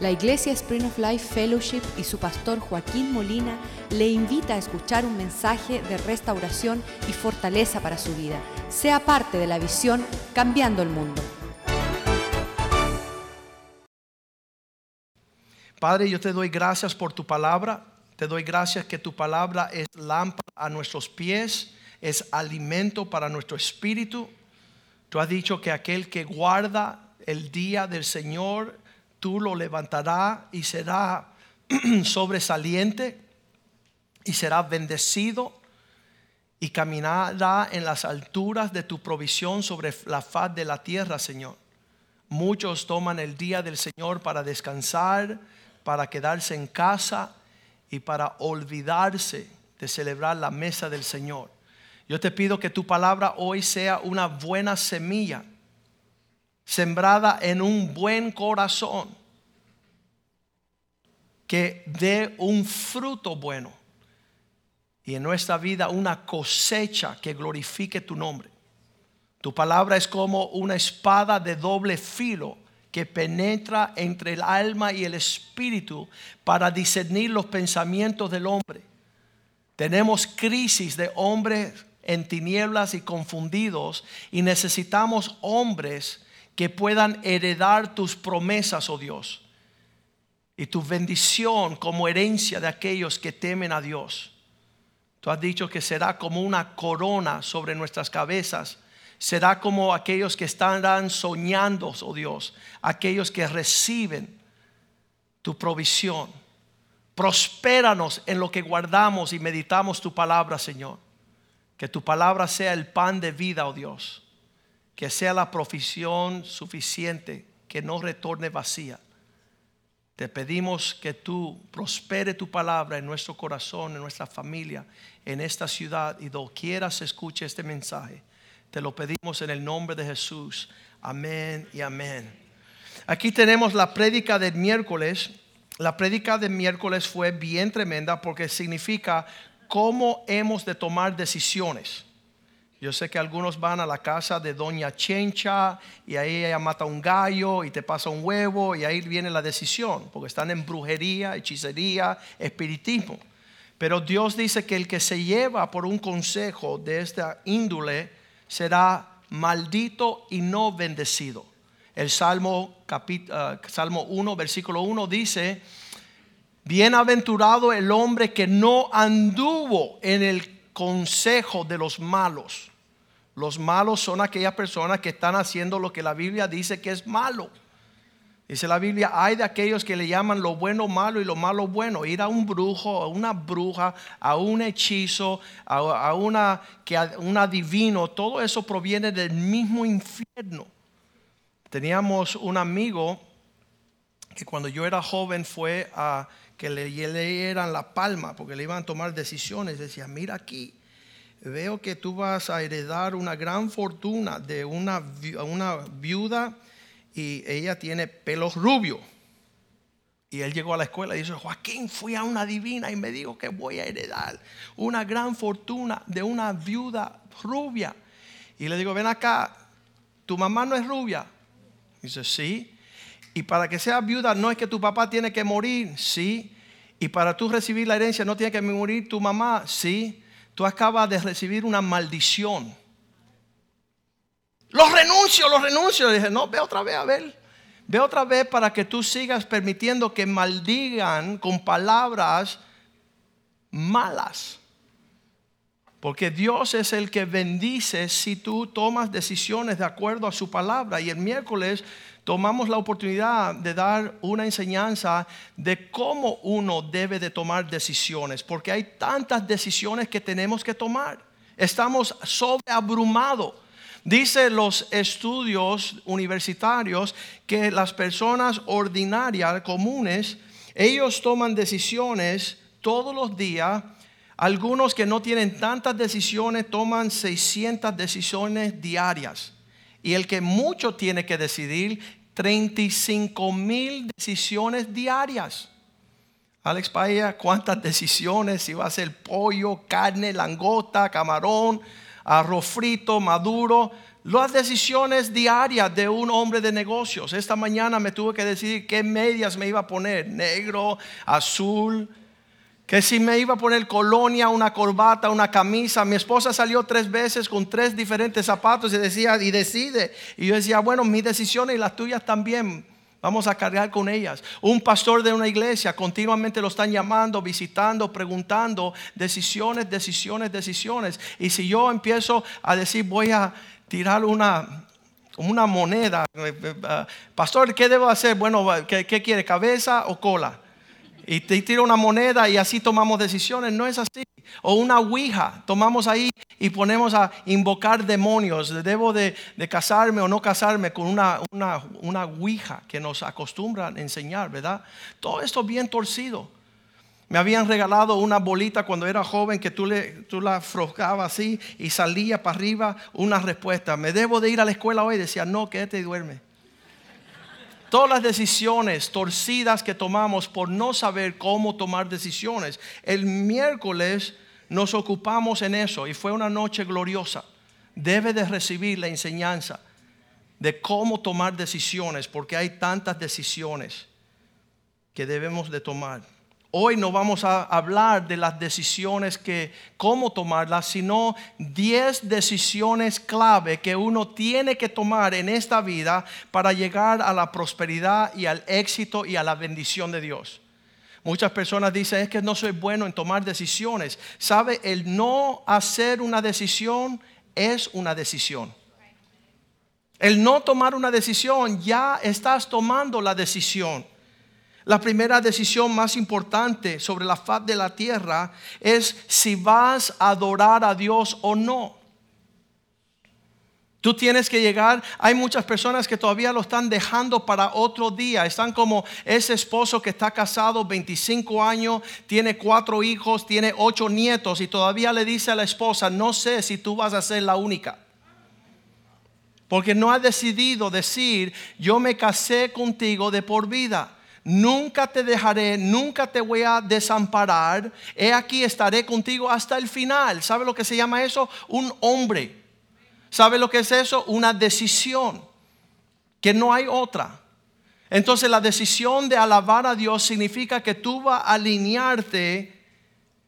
La Iglesia Spring of Life Fellowship y su pastor Joaquín Molina le invita a escuchar un mensaje de restauración y fortaleza para su vida. Sea parte de la visión Cambiando el Mundo. Padre, yo te doy gracias por tu palabra. Te doy gracias que tu palabra es lámpara a nuestros pies, es alimento para nuestro espíritu. Tú has dicho que aquel que guarda el día del Señor, tú lo levantarás y será sobresaliente y será bendecido y caminará en las alturas de tu provisión sobre la faz de la tierra, Señor. Muchos toman el día del Señor para descansar, para quedarse en casa y para olvidarse de celebrar la mesa del Señor. Yo te pido que tu palabra hoy sea una buena semilla, sembrada en un buen corazón, que dé un fruto bueno y en nuestra vida una cosecha que glorifique tu nombre. Tu palabra es como una espada de doble filo que penetra entre el alma y el espíritu para discernir los pensamientos del hombre. Tenemos crisis de hombres en tinieblas y confundidos y necesitamos hombres que puedan heredar tus promesas, oh Dios, y tu bendición como herencia de aquellos que temen a Dios. Tú has dicho que será como una corona sobre nuestras cabezas será como aquellos que estarán soñando, oh Dios, aquellos que reciben tu provisión. Prospéranos en lo que guardamos y meditamos tu palabra, Señor. Que tu palabra sea el pan de vida, oh Dios. Que sea la provisión suficiente, que no retorne vacía. Te pedimos que tú prospere tu palabra en nuestro corazón, en nuestra familia, en esta ciudad y doquiera se escuche este mensaje te lo pedimos en el nombre de Jesús. Amén y amén. Aquí tenemos la prédica del miércoles. La prédica del miércoles fue bien tremenda porque significa cómo hemos de tomar decisiones. Yo sé que algunos van a la casa de Doña Chencha y ahí ella mata un gallo y te pasa un huevo y ahí viene la decisión, porque están en brujería, hechicería, espiritismo. Pero Dios dice que el que se lleva por un consejo de esta índole, será maldito y no bendecido. El Salmo, uh, Salmo 1, versículo 1 dice, bienaventurado el hombre que no anduvo en el consejo de los malos. Los malos son aquellas personas que están haciendo lo que la Biblia dice que es malo. Dice la Biblia, hay de aquellos que le llaman lo bueno malo y lo malo bueno. Ir a un brujo, a una bruja, a un hechizo, a, una, que, un adivino, todo eso proviene del mismo infierno. Teníamos un amigo que cuando yo era joven fue a que le leyeran la palma porque le iban a tomar decisiones. Decía, mira aquí, veo que tú vas a heredar una gran fortuna de una, una viuda y ella tiene pelos rubios. Y él llegó a la escuela y dice, Joaquín, fui a una divina y me dijo que voy a heredar una gran fortuna de una viuda rubia. Y le digo, ven acá, tu mamá no es rubia. Dice, sí. Y para que sea viuda no es que tu papá tiene que morir, sí. Y para tú recibir la herencia no tiene que morir tu mamá, sí. Tú acabas de recibir una maldición. Los renuncio, los renuncio. dije, no, ve otra vez a ver. Ve otra vez para que tú sigas permitiendo que maldigan con palabras malas. Porque Dios es el que bendice si tú tomas decisiones de acuerdo a su palabra. Y el miércoles tomamos la oportunidad de dar una enseñanza de cómo uno debe de tomar decisiones. Porque hay tantas decisiones que tenemos que tomar. Estamos sobreabrumados Dice los estudios universitarios que las personas ordinarias, comunes, ellos toman decisiones todos los días. Algunos que no tienen tantas decisiones toman 600 decisiones diarias. Y el que mucho tiene que decidir, 35 mil decisiones diarias. Alex Paya, ¿cuántas decisiones? Si va a ser pollo, carne, langota, camarón, arroz frito, maduro, las decisiones diarias de un hombre de negocios. Esta mañana me tuve que decidir qué medias me iba a poner, negro, azul, que si me iba a poner colonia, una corbata, una camisa. Mi esposa salió tres veces con tres diferentes zapatos y decía, y decide. Y yo decía, bueno, mis decisiones y las tuyas también. Vamos a cargar con ellas. Un pastor de una iglesia continuamente lo están llamando, visitando, preguntando, decisiones, decisiones, decisiones. Y si yo empiezo a decir, voy a tirar una, una moneda, eh, eh, eh, pastor, ¿qué debo hacer? Bueno, ¿qué, qué quiere? ¿Cabeza o cola? Y te tira una moneda y así tomamos decisiones. No es así. O una ouija, tomamos ahí y ponemos a invocar demonios. Debo de, casarme o no casarme con una, una, que nos acostumbran a enseñar, ¿verdad? Todo esto bien torcido. Me habían regalado una bolita cuando era joven que tú, le, tú la frocabas así y salía para arriba una respuesta. ¿Me debo de ir a la escuela hoy? Decía, no, quédate y duerme. Todas las decisiones torcidas que tomamos por no saber cómo tomar decisiones. El miércoles nos ocupamos en eso y fue una noche gloriosa. Debe de recibir la enseñanza de cómo tomar decisiones porque hay tantas decisiones que debemos de tomar. Hoy no vamos a hablar de las decisiones que, cómo tomarlas, sino 10 decisiones clave que uno tiene que tomar en esta vida para llegar a la prosperidad y al éxito y a la bendición de Dios. Muchas personas dicen, es que no soy bueno en tomar decisiones. ¿Sabe? El no hacer una decisión es una decisión. El no tomar una decisión, ya estás tomando la decisión. La primera decisión más importante sobre la faz de la tierra es si vas a adorar a Dios o no. Tú tienes que llegar, hay muchas personas que todavía lo están dejando para otro día. Están como ese esposo que está casado 25 años, tiene cuatro hijos, tiene ocho nietos y todavía le dice a la esposa, no sé si tú vas a ser la única. Porque no ha decidido decir, yo me casé contigo de por vida nunca te dejaré, nunca te voy a desamparar, he aquí estaré contigo hasta el final. ¿Sabe lo que se llama eso? Un hombre. ¿Sabe lo que es eso? Una decisión, que no hay otra. Entonces la decisión de alabar a Dios significa que tú vas a alinearte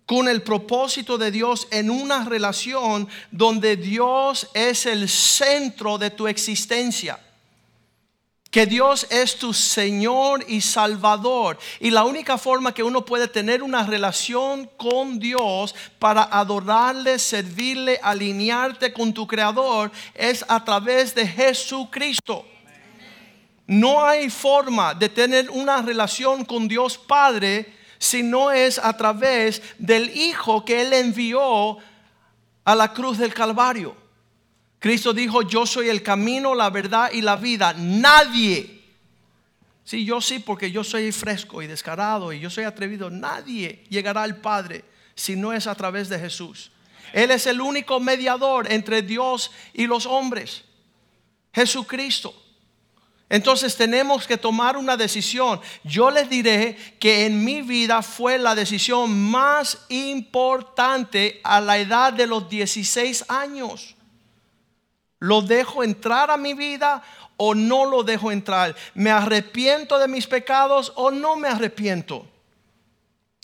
con el propósito de Dios en una relación donde Dios es el centro de tu existencia que Dios es tu Señor y Salvador. Y la única forma que uno puede tener una relación con Dios para adorarle, servirle, alinearte con tu Creador es a través de Jesucristo. No hay forma de tener una relación con Dios Padre si no es a través del Hijo que Él envió a la cruz del Calvario. Cristo dijo, yo soy el camino, la verdad y la vida. Nadie, sí, yo sí, porque yo soy fresco y descarado y yo soy atrevido, nadie llegará al Padre si no es a través de Jesús. Él es el único mediador entre Dios y los hombres. Jesucristo. Entonces tenemos que tomar una decisión. Yo les diré que en mi vida fue la decisión más importante a la edad de los 16 años. ¿Lo dejo entrar a mi vida o no lo dejo entrar? ¿Me arrepiento de mis pecados o no me arrepiento?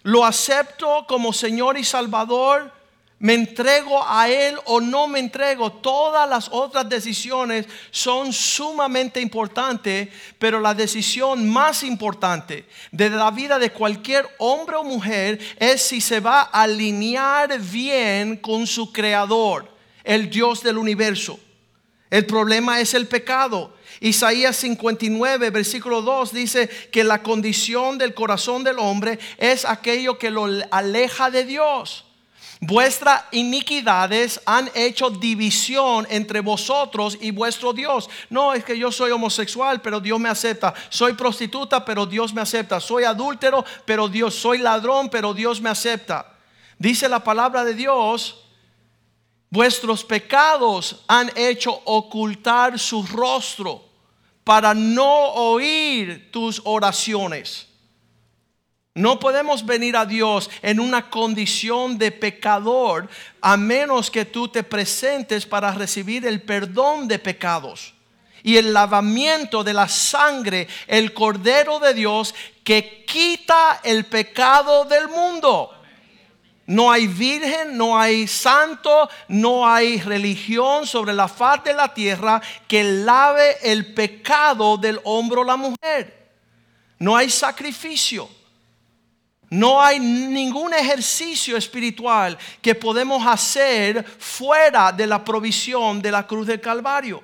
¿Lo acepto como Señor y Salvador? ¿Me entrego a Él o no me entrego? Todas las otras decisiones son sumamente importantes, pero la decisión más importante de la vida de cualquier hombre o mujer es si se va a alinear bien con su Creador, el Dios del universo. El problema es el pecado. Isaías 59, versículo 2 dice que la condición del corazón del hombre es aquello que lo aleja de Dios. Vuestras iniquidades han hecho división entre vosotros y vuestro Dios. No es que yo soy homosexual, pero Dios me acepta. Soy prostituta, pero Dios me acepta. Soy adúltero, pero Dios. Soy ladrón, pero Dios me acepta. Dice la palabra de Dios Vuestros pecados han hecho ocultar su rostro para no oír tus oraciones. No podemos venir a Dios en una condición de pecador a menos que tú te presentes para recibir el perdón de pecados y el lavamiento de la sangre, el Cordero de Dios que quita el pecado del mundo. No hay virgen, no hay santo, no hay religión sobre la faz de la tierra que lave el pecado del hombro a la mujer. No hay sacrificio. No hay ningún ejercicio espiritual que podemos hacer fuera de la provisión de la cruz del Calvario.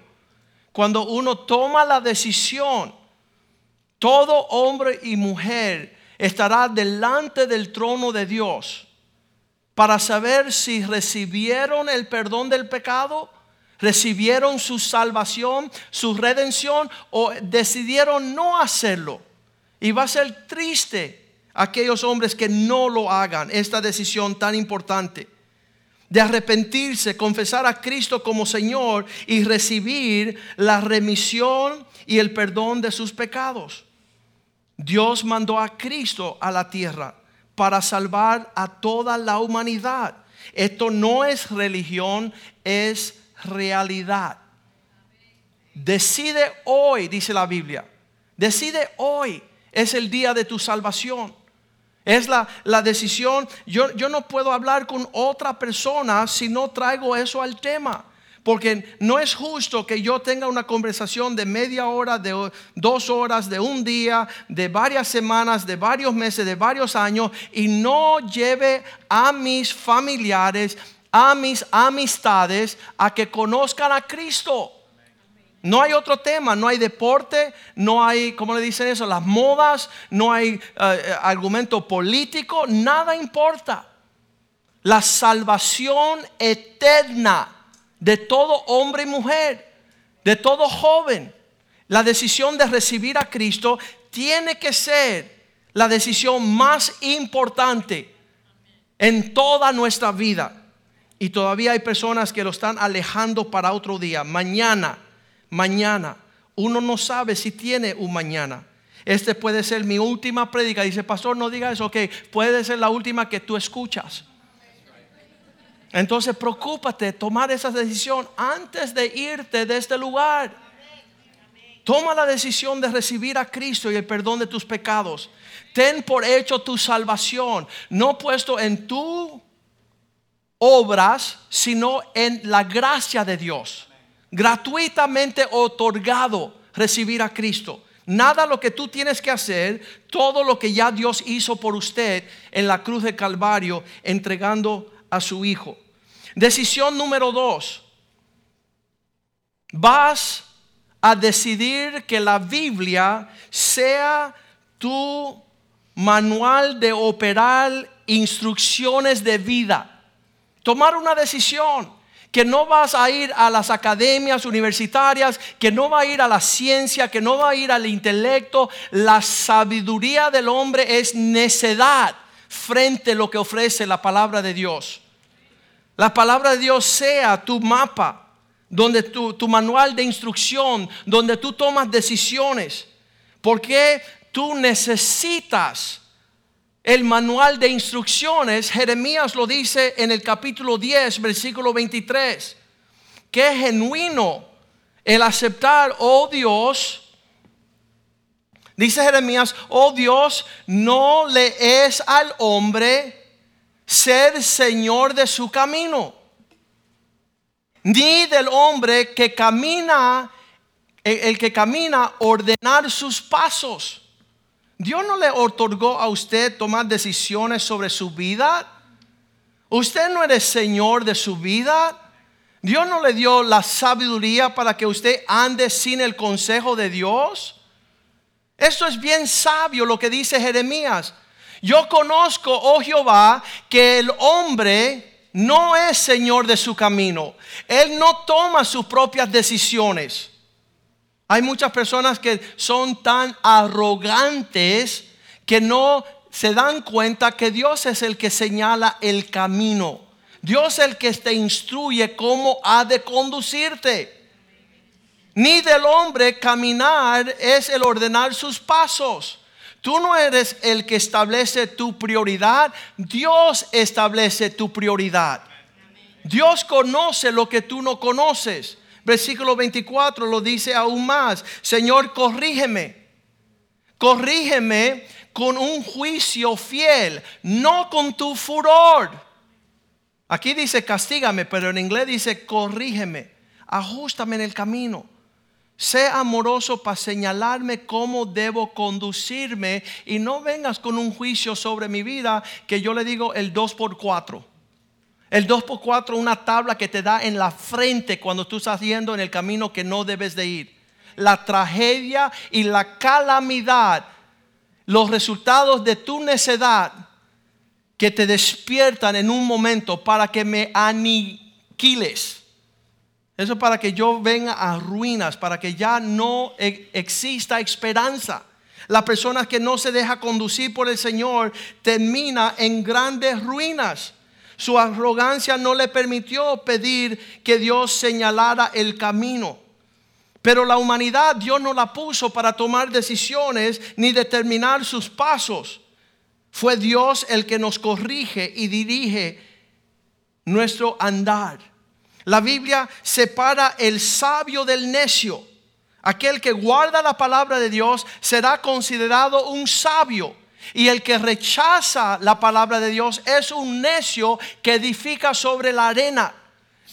Cuando uno toma la decisión, todo hombre y mujer estará delante del trono de Dios para saber si recibieron el perdón del pecado, recibieron su salvación, su redención o decidieron no hacerlo. Y va a ser triste aquellos hombres que no lo hagan, esta decisión tan importante de arrepentirse, confesar a Cristo como Señor y recibir la remisión y el perdón de sus pecados. Dios mandó a Cristo a la tierra para salvar a toda la humanidad. Esto no es religión, es realidad. Decide hoy, dice la Biblia. Decide hoy, es el día de tu salvación. Es la, decisión. Yo, yo no puedo hablar con otra persona si no traigo eso al tema. Porque no es justo que yo tenga una conversación de media hora, de dos horas, de un día, de varias semanas, de varios meses, de varios años y no lleve a mis familiares, a mis amistades a que conozcan a Cristo. No hay otro tema, no hay deporte, no hay, ¿cómo le dicen eso? Las modas, no hay eh, eh, argumento político, nada importa. La salvación eterna de todo hombre y mujer, de todo joven, la decisión de recibir a Cristo tiene que ser la decisión más importante en toda nuestra vida. Y todavía hay personas que lo están alejando para otro día, mañana mañana. Uno no sabe si tiene un mañana. Este puede ser mi última prédica. Dice, pastor, no diga eso. Ok, puede ser la última que tú escuchas. Entonces, preocúpate, tomar esa decisión antes de irte de este lugar. Toma la decisión de recibir a Cristo y el perdón de tus pecados. Ten por hecho tu salvación, no puesto en tu obras, sino en la gracia de Dios gratuitamente otorgado recibir a Cristo. Nada lo que tú tienes que hacer, todo lo que ya Dios hizo por usted en la cruz de Calvario, entregando a su Hijo. Decisión número dos. Vas a decidir que la Biblia sea tu manual de operar instrucciones de vida. Tomar una decisión que no vas a ir a las academias universitarias, que no va a ir a la ciencia, que no va a ir al intelecto. La sabiduría del hombre es necedad frente a lo que ofrece la palabra de Dios. La palabra de Dios sea tu mapa, donde tu, tu manual de instrucción, donde tú tomas decisiones. Porque tú necesitas el manual de instrucciones, Jeremías lo dice en el capítulo 10, versículo 23, que genuino el aceptar, oh Dios, dice Jeremías, oh Dios, no le es al hombre ser señor de su camino, ni del hombre que camina, el que camina, ordenar sus pasos. Dios no le otorgó a usted tomar decisiones sobre su vida. Usted no eres señor de su vida. Dios no le dio la sabiduría para que usted ande sin el consejo de Dios. Esto es bien sabio lo que dice Jeremías. Yo conozco, oh Jehová, que el hombre no es señor de su camino. Él no toma sus propias decisiones. Hay muchas personas que son tan arrogantes que no se dan cuenta que Dios es el que señala el camino. Dios es el que te instruye cómo ha de conducirte. Ni del hombre caminar es el ordenar sus pasos. Tú no eres el que establece tu prioridad, Dios establece tu prioridad. Dios conoce lo que tú no conoces. Versículo 24 lo dice aún más. Señor, corrígeme. Corrígeme con un juicio fiel, no con tu furor. Aquí dice castígame, pero en inglés dice corrígeme, ajustame en el camino. Sé amoroso para señalarme cómo debo conducirme y no vengas con un juicio sobre mi vida que yo le digo el 2 por 4 El 2 por 4 una tabla que te da en la frente cuando tú estás yendo en el camino que no debes de ir. La tragedia y la calamidad, los resultados de tu necedad que te despiertan en un momento para que me aniquiles eso para que yo venga a ruinas, para que ya no e-, exista esperanza. La persona que no se deja conducir por el Señor termina en grandes ruinas. Su arrogancia no le permitió pedir que Dios señalara el camino. Pero la humanidad Dios no la puso para tomar decisiones ni determinar sus pasos. Fue Dios el que nos corrige y dirige nuestro andar. La Biblia separa el sabio del necio. Aquel que guarda la palabra de Dios será considerado un sabio. Y el que rechaza la palabra de Dios es un necio que edifica sobre la arena.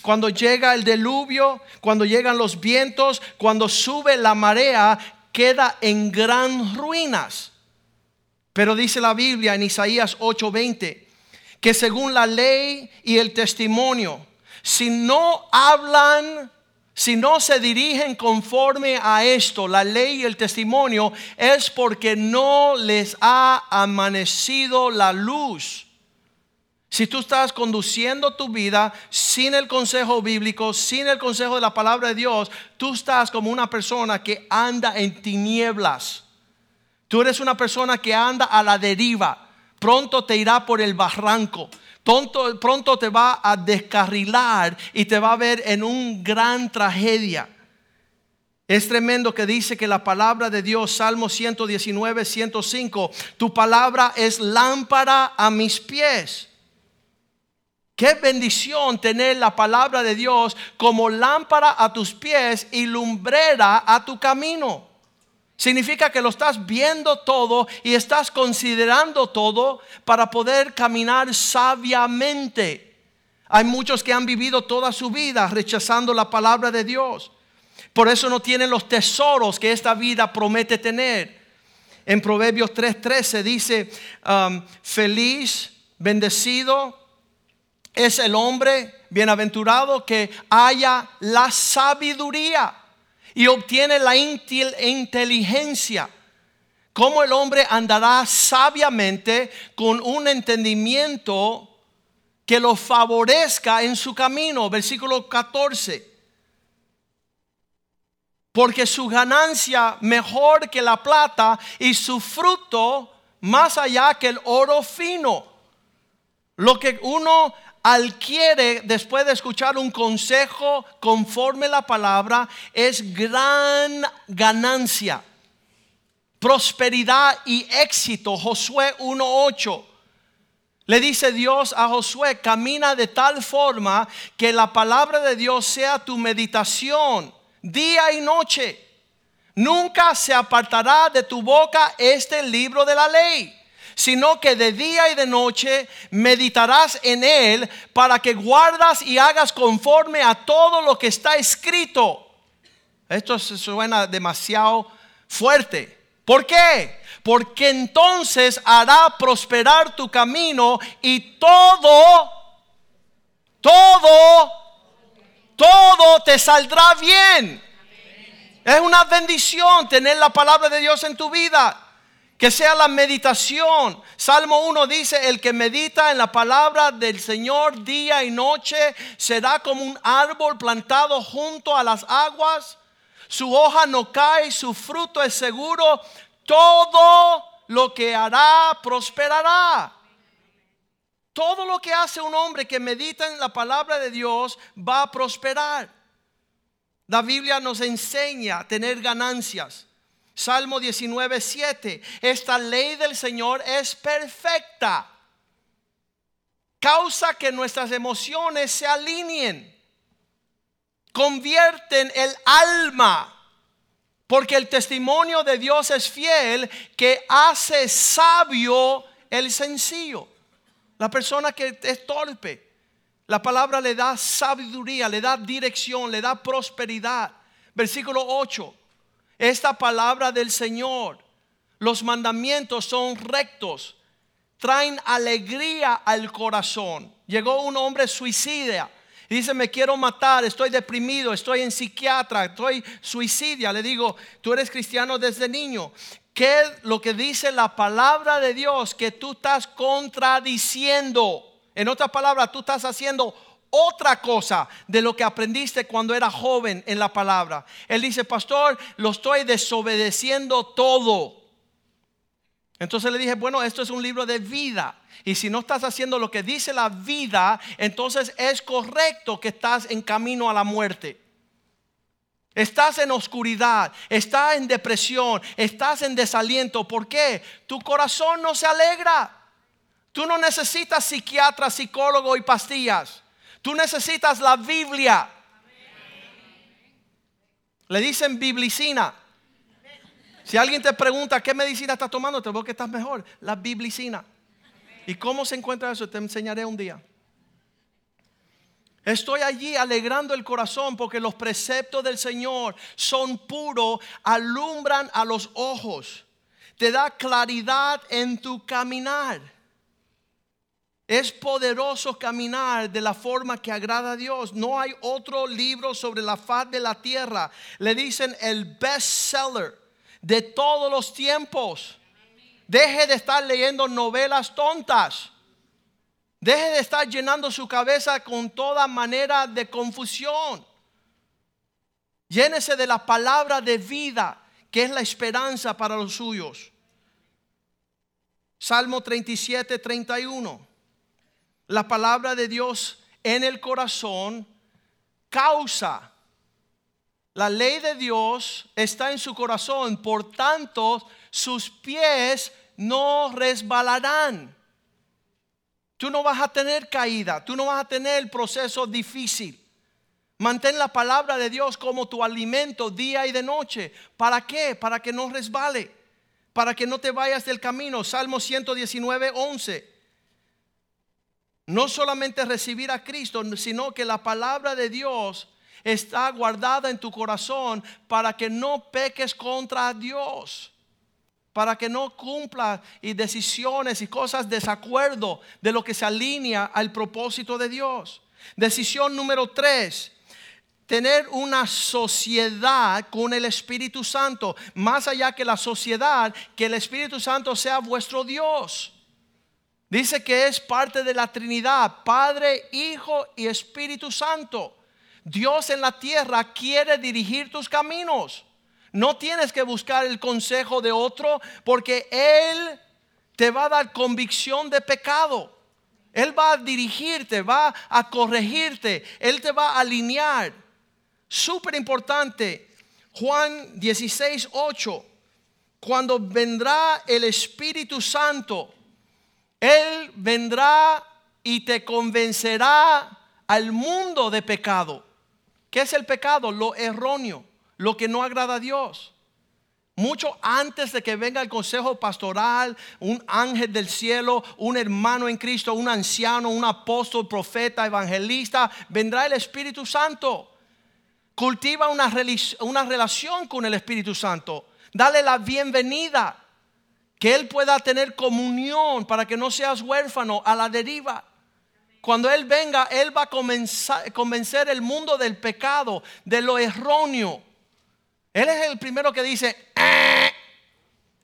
Cuando llega el diluvio, cuando llegan los vientos, cuando sube la marea, queda en gran ruinas. Pero dice la Biblia en Isaías 8:20 que según la ley y el testimonio, si no hablan, si no se dirigen conforme a esto, la ley y el testimonio, es porque no les ha amanecido la luz. Si tú estás conduciendo tu vida sin el consejo bíblico, sin el consejo de la palabra de Dios, tú estás como una persona que anda en tinieblas. Tú eres una persona que anda a la deriva. Pronto te irá por el barranco. Pronto, te va a descarrilar y te va a ver en un gran tragedia. Es tremendo que dice que la palabra de Dios, Salmo 119, 105, tu palabra es lámpara a mis pies. Qué bendición tener la palabra de Dios como lámpara a tus pies y lumbrera a tu camino. Significa que lo estás viendo todo y estás considerando todo para poder caminar sabiamente. Hay muchos que han vivido toda su vida rechazando la palabra de Dios. Por eso no tienen los tesoros que esta vida promete tener. En Proverbios 3:13 dice, um, feliz, bendecido es el hombre bienaventurado que haya la sabiduría y obtiene la inteligencia. ¿Cómo el hombre andará sabiamente con un entendimiento que lo favorezca en su camino? Versículo 14. Porque su ganancia mejor que la plata y su fruto más allá que el oro fino. Lo que uno adquiere después de escuchar un consejo conforme la palabra es gran ganancia, prosperidad y éxito. Josué 1.8. Le dice Dios a Josué, camina de tal forma que la palabra de Dios sea tu meditación día y noche. Nunca se apartará de tu boca este libro de la ley sino que de día y de noche meditarás en él para que guardas y hagas conforme a todo lo que está escrito. Esto suena demasiado fuerte. ¿Por qué? Porque entonces hará prosperar tu camino y todo, todo, todo te saldrá bien. Es una bendición tener la palabra de Dios en tu vida. Que sea la meditación. Salmo 1 dice, el que medita en la palabra del Señor día y noche será como un árbol plantado junto a las aguas. Su hoja no cae, su fruto es seguro. Todo lo que hará prosperará. Todo lo que hace un hombre que medita en la palabra de Dios va a prosperar. La Biblia nos enseña a tener ganancias. Salmo 19, 7. Esta ley del Señor es perfecta. Causa que nuestras emociones se alineen. Convierten el alma. Porque el testimonio de Dios es fiel que hace sabio el sencillo. La persona que es torpe. La palabra le da sabiduría, le da dirección, le da prosperidad. Versículo 8. Esta palabra del Señor, los mandamientos son rectos, traen alegría al corazón. Llegó un hombre suicida. Y dice, me quiero matar, estoy deprimido, estoy en psiquiatra, estoy suicidia. Le digo, tú eres cristiano desde niño. ¿Qué es lo que dice la palabra de Dios que tú estás contradiciendo? En otras palabras, tú estás haciendo otra cosa de lo que aprendiste cuando era joven en la palabra. Él dice, pastor, lo estoy desobedeciendo todo. Entonces le dije, bueno, esto es un libro de vida. Y si no estás haciendo lo que dice la vida, entonces es correcto que estás en camino a la muerte. Estás en oscuridad, estás en depresión, estás en desaliento. ¿Por qué? Tu corazón no se alegra. Tú no necesitas psiquiatra, psicólogo y pastillas. Tú necesitas la Biblia. Le dicen biblicina. Si alguien te pregunta qué medicina estás tomando, te veo que estás mejor. La biblicina. ¿Y cómo se encuentra eso? Te enseñaré un día. Estoy allí alegrando el corazón porque los preceptos del Señor son puros, alumbran a los ojos, te da claridad en tu caminar. Es poderoso caminar de la forma que agrada a Dios. No hay otro libro sobre la faz de la tierra. Le dicen el bestseller de todos los tiempos. Deje de estar leyendo novelas tontas. Deje de estar llenando su cabeza con toda manera de confusión. Llénese de la palabra de vida, que es la esperanza para los suyos. Salmo 37, 31 la palabra de Dios en el corazón causa. La ley de Dios está en su corazón, por tanto sus pies no resbalarán. Tú no vas a tener caída, tú no vas a tener el proceso difícil. Mantén la palabra de Dios como tu alimento día y de noche. ¿Para qué? Para que no resbale, para que no te vayas del camino. Salmo 119, 11 no solamente recibir a Cristo, sino que la palabra de Dios está guardada en tu corazón para que no peques contra Dios, para que no cumpla y decisiones y cosas desacuerdo de lo que se alinea al propósito de Dios. Decisión número tres, tener una sociedad con el Espíritu Santo, más allá que la sociedad, que el Espíritu Santo sea vuestro Dios. Dice que es parte de la Trinidad, Padre, Hijo y Espíritu Santo. Dios en la tierra quiere dirigir tus caminos. No tienes que buscar el consejo de otro porque Él te va a dar convicción de pecado. Él va a dirigirte, va a corregirte, Él te va a alinear. Súper importante, Juan 16, 8, cuando vendrá el Espíritu Santo, él vendrá y te convencerá al mundo de pecado. ¿Qué es el pecado? Lo erróneo, lo que no agrada a Dios. Mucho antes de que venga el consejo pastoral, un ángel del cielo, un hermano en Cristo, un anciano, un apóstol, profeta, evangelista, vendrá el Espíritu Santo. Cultiva una, una relación con el Espíritu Santo. Dale la bienvenida que Él pueda tener comunión para que no seas huérfano a la deriva. Cuando Él venga, Él va a convencer el mundo del pecado, de lo erróneo. Él es el primero que dice, eh,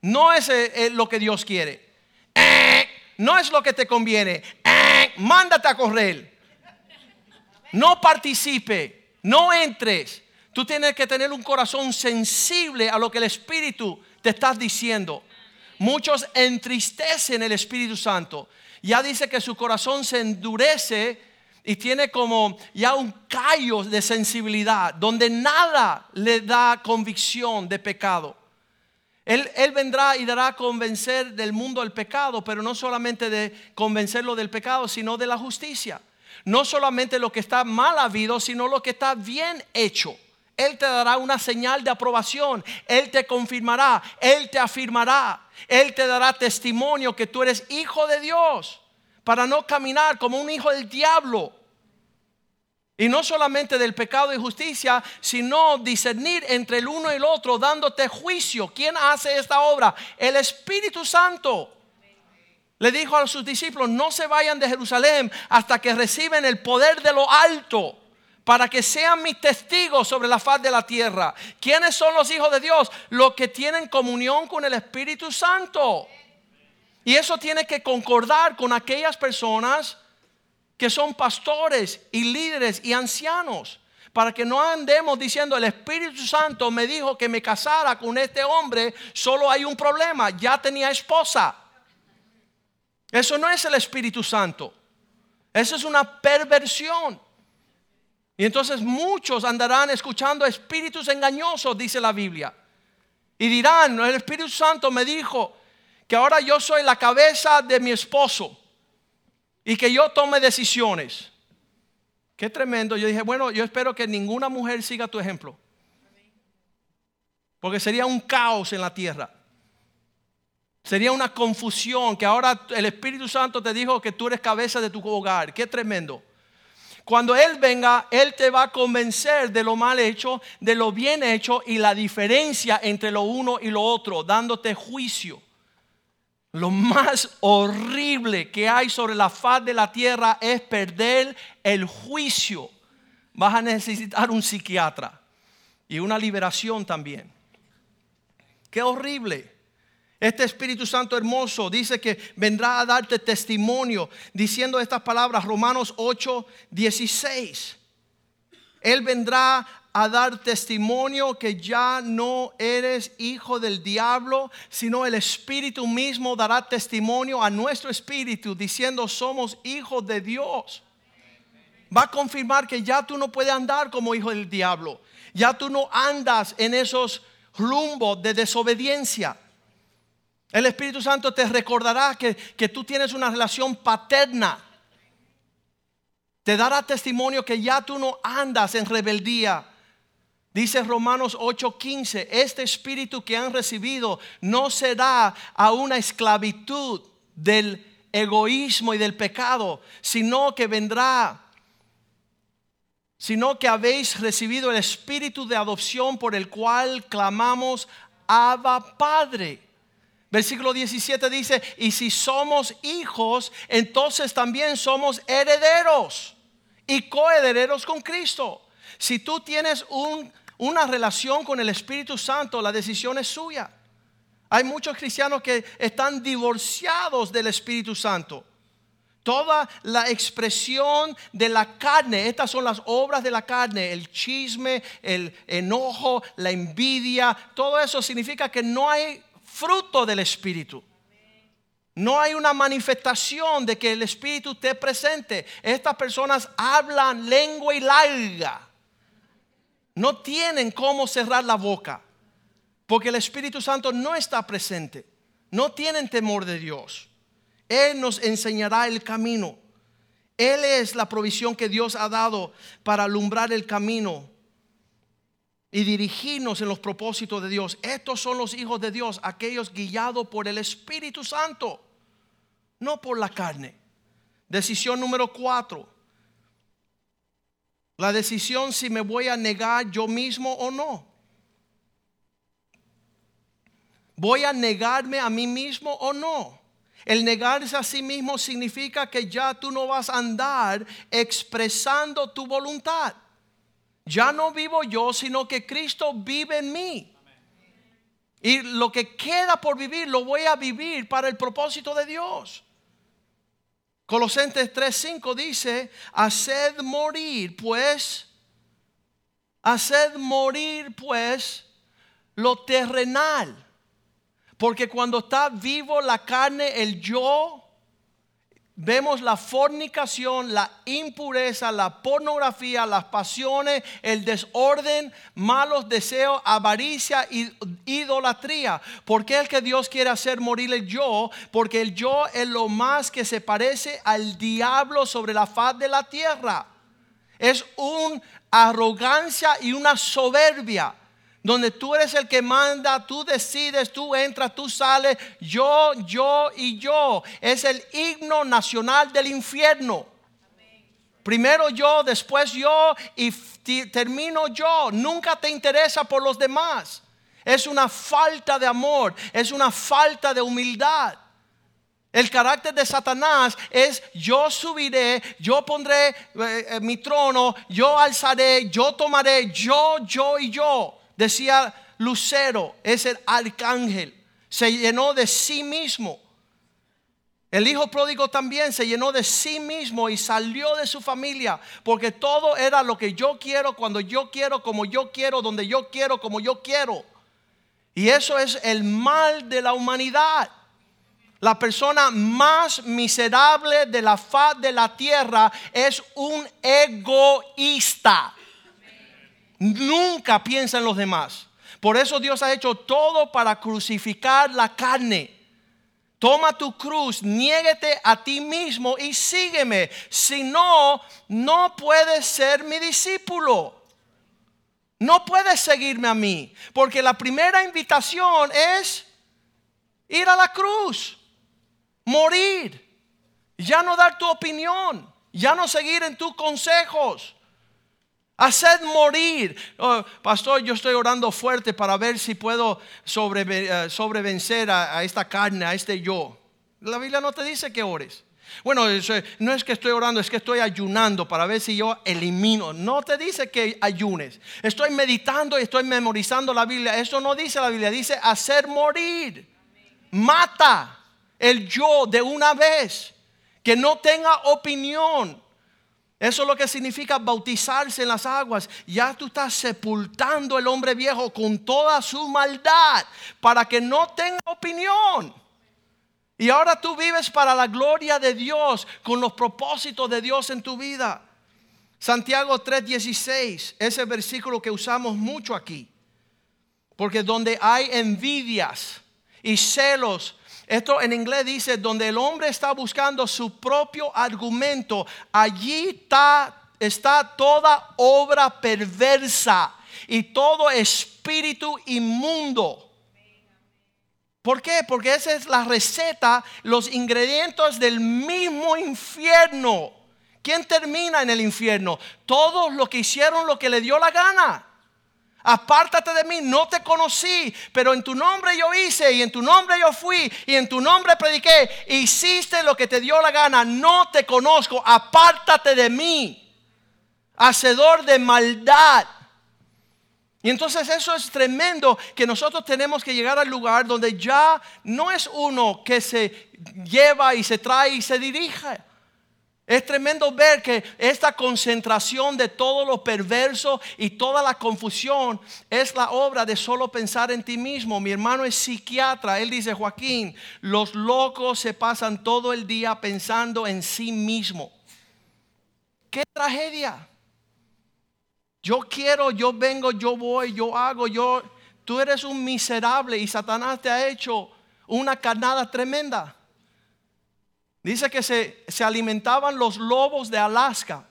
no es eh, lo que Dios quiere, eh, no es lo que te conviene, mándate a correr, no participe, no entres. Tú tienes que tener un corazón sensible a lo que el Espíritu te está diciendo. Muchos entristecen el Espíritu Santo. Ya dice que su corazón se endurece y tiene como ya un callo de sensibilidad, donde nada le da convicción de pecado. Él, vendrá y dará a convencer del mundo del pecado, pero no solamente de convencerlo del pecado, sino de la justicia. No solamente lo que está mal habido, sino lo que está bien hecho. Él te dará una señal de aprobación. Él te confirmará. Él te afirmará. Él te dará testimonio que tú eres hijo de Dios. Para no caminar como un hijo del diablo. Y no solamente del pecado y justicia, sino discernir entre el uno y el otro, dándote juicio. ¿Quién hace esta obra? El Espíritu Santo. Le dijo a sus discípulos, no se vayan de Jerusalén hasta que reciben el poder de lo alto para que sean mis testigos sobre la faz de la tierra. ¿Quiénes son los hijos de Dios? Los que tienen comunión con el Espíritu Santo. Y eso tiene que concordar con aquellas personas que son pastores y líderes y ancianos, para que no andemos diciendo el Espíritu Santo me dijo que me casara con este hombre, solo hay un problema, ya tenía esposa. Eso no es el Espíritu Santo, eso es una perversión. Y entonces muchos andarán escuchando espíritus engañosos, dice la Biblia. Y dirán, el Espíritu Santo me dijo que ahora yo soy la cabeza de mi esposo y que yo tome decisiones. Qué tremendo. Yo dije, bueno, yo espero que ninguna mujer siga tu ejemplo. Porque sería un caos en la tierra. Sería una confusión que ahora el Espíritu Santo te dijo que tú eres cabeza de tu hogar. Qué tremendo. Cuando Él venga, Él te va a convencer de lo mal hecho, de lo bien hecho y la diferencia entre lo uno y lo otro, dándote juicio. Lo más horrible que hay sobre la faz de la tierra es perder el juicio. Vas a necesitar un psiquiatra y una liberación también. Qué horrible. Este Espíritu Santo hermoso dice que vendrá a darte testimonio diciendo estas palabras, Romanos 8, 16. Él vendrá a dar testimonio que ya no eres hijo del diablo, sino el Espíritu mismo dará testimonio a nuestro espíritu diciendo somos hijos de Dios. Va a confirmar que ya tú no puedes andar como hijo del diablo. Ya tú no andas en esos rumbos de desobediencia. El Espíritu Santo te recordará que, que tú tienes una relación paterna. Te dará testimonio que ya tú no andas en rebeldía Dice Romanos 8:15, este espíritu que han recibido no será a una esclavitud del egoísmo y del pecado, sino que vendrá, sino que habéis recibido el espíritu de adopción por el cual clamamos, Abba Padre. Versículo 17 dice, y si somos hijos, entonces también somos herederos y coherederos con Cristo. Si tú tienes un una relación con el Espíritu Santo, la decisión es suya. Hay muchos cristianos que están divorciados del Espíritu Santo. Toda la expresión de la carne, estas son las obras de la carne, el chisme, el enojo, la envidia, todo eso significa que no hay fruto del Espíritu. No hay una manifestación de que el Espíritu esté presente. Estas personas hablan lengua y larga no tienen cómo cerrar la boca, porque el Espíritu Santo no está presente. No tienen temor de Dios. Él nos enseñará el camino. Él es la provisión que Dios ha dado para alumbrar el camino y dirigirnos en los propósitos de Dios. Estos son los hijos de Dios, aquellos guiados por el Espíritu Santo, no por la carne. Decisión número cuatro. La decisión si me voy a negar yo mismo o no. ¿Voy a negarme a mí mismo o no? El negarse a sí mismo significa que ya tú no vas a andar expresando tu voluntad. Ya no vivo yo, sino que Cristo vive en mí. Y lo que queda por vivir lo voy a vivir para el propósito de Dios. Colosenses 3:5 dice, haced morir pues, haced morir pues lo terrenal. Porque cuando está vivo la carne, el yo, vemos la fornicación, la impureza, la pornografía, las pasiones, el desorden, malos deseos, avaricia y idolatría. ¿Por qué es que Dios quiere hacer morir el yo? Porque el yo es lo más que se parece al diablo sobre la faz de la tierra. Es una arrogancia y una soberbia donde tú eres el que manda, tú decides, tú entras, tú sales, yo, yo y yo. Es el himno nacional del infierno. Primero yo, después yo y termino yo. Nunca te interesa por los demás. Es una falta de amor, es una falta de humildad. El carácter de Satanás es yo subiré, yo pondré eh, eh, mi trono, yo alzaré, yo tomaré, yo, yo y yo decía Lucero, es el arcángel, se llenó de sí mismo. El hijo pródigo también se llenó de sí mismo y salió de su familia, porque todo era lo que yo quiero, cuando yo quiero, como yo quiero, donde yo quiero, como yo quiero. Y eso es el mal de la humanidad. La persona más miserable de la faz de la tierra es un egoísta nunca piensa en los demás. Por eso Dios ha hecho todo para crucificar la carne. Toma tu cruz, niéguete a ti mismo y sígueme. Si no, no puedes ser mi discípulo. No puedes seguirme a mí. Porque la primera invitación es ir a la cruz, morir, ya no dar tu opinión, ya no seguir en tus consejos. Haced morir. Oh, pastor, yo estoy orando fuerte para ver si puedo eh, sobrevencer a, esta carne, a este yo. La Biblia no te dice que ores. Bueno, no es que estoy orando, es que estoy ayunando para ver si yo elimino. No te dice que ayunes. Estoy meditando y estoy memorizando la Biblia. Eso no dice la Biblia, dice hacer morir. Mata el yo de una vez. Que no tenga opinión. Eso es lo que significa bautizarse en las aguas. Ya tú estás sepultando el hombre viejo con toda su maldad para que no tenga opinión. Y ahora tú vives para la gloria de Dios, con los propósitos de Dios en tu vida. Santiago 3:16, ese versículo que usamos mucho aquí. Porque donde hay envidias y celos, esto en inglés dice, donde el hombre está buscando su propio argumento, allí está, está toda obra perversa y todo espíritu inmundo. ¿Por qué? Porque esa es la receta, los ingredientes del mismo infierno. ¿Quién termina en el infierno? Todos los que hicieron lo que le dio la gana. Apártate de mí, no te conocí, pero en tu nombre yo hice y en tu nombre yo fui y en tu nombre prediqué. Hiciste lo que te dio la gana, no te conozco, apártate de mí, hacedor de maldad. Y entonces eso es tremendo que nosotros tenemos que llegar al lugar donde ya no es uno que se lleva y se trae y se dirige es tremendo ver que esta concentración de todo lo perverso y toda la confusión es la obra de solo pensar en ti mismo. Mi hermano es psiquiatra. Él dice, Joaquín, los locos se pasan todo el día pensando en sí mismo. Qué tragedia. Yo quiero, yo vengo, yo voy, yo hago, yo... Tú eres un miserable y Satanás te ha hecho una carnada tremenda. Dice que se, alimentaban los lobos de Alaska.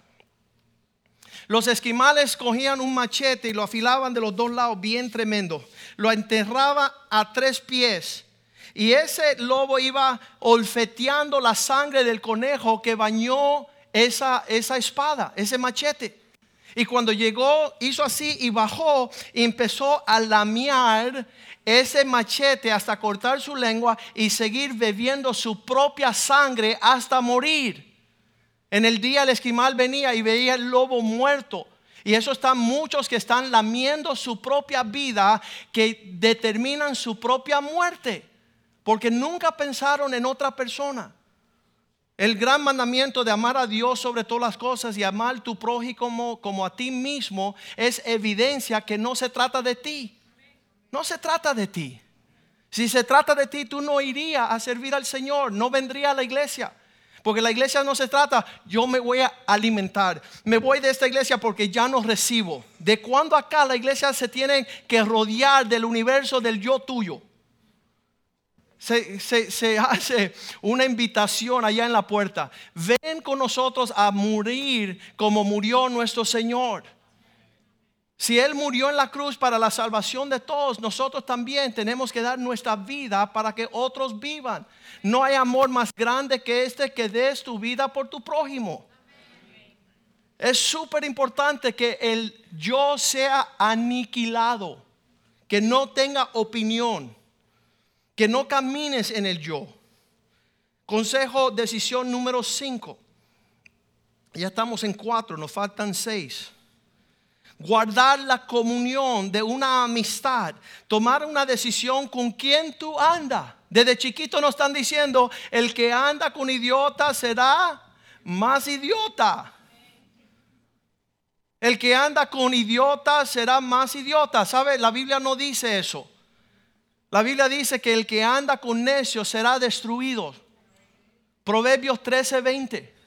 Los esquimales cogían un machete y lo afilaban de los dos lados, bien tremendo. Lo enterraba a tres pies. Y ese lobo iba olfeteando la sangre del conejo que bañó esa, esa espada, ese machete. Y cuando llegó, hizo así y bajó y empezó a lamear ese machete hasta cortar su lengua y seguir bebiendo su propia sangre hasta morir. En el día el esquimal venía y veía el lobo muerto. Y eso están muchos que están lamiendo su propia vida, que determinan su propia muerte, porque nunca pensaron en otra persona. El gran mandamiento de amar a Dios sobre todas las cosas y amar a tu prójimo como, como a ti mismo es evidencia que no se trata de ti. No se trata de ti. Si se trata de ti, tú no irías a servir al Señor, no vendría a la iglesia. Porque la iglesia no se trata, yo me voy a alimentar. Me voy de esta iglesia porque ya no recibo. De cuando acá la iglesia se tiene que rodear del universo del yo tuyo. Se, hace una invitación allá en la puerta. Ven con nosotros a morir como murió nuestro Señor. Si Él murió en la cruz para la salvación de todos, nosotros también tenemos que dar nuestra vida para que otros vivan. No hay amor más grande que este que des tu vida por tu prójimo. Es súper importante que el yo sea aniquilado, que no tenga opinión, que no camines en el yo. Consejo, decisión número 5. Ya estamos en cuatro, nos faltan seis guardar la comunión de una amistad, tomar una decisión con quien tú andas. Desde chiquito nos están diciendo, el que anda con idiota será más idiota. El que anda con idiota será más idiota. ¿Sabe? La Biblia no dice eso. La Biblia dice que el que anda con necios será destruido. Proverbios 13, 20.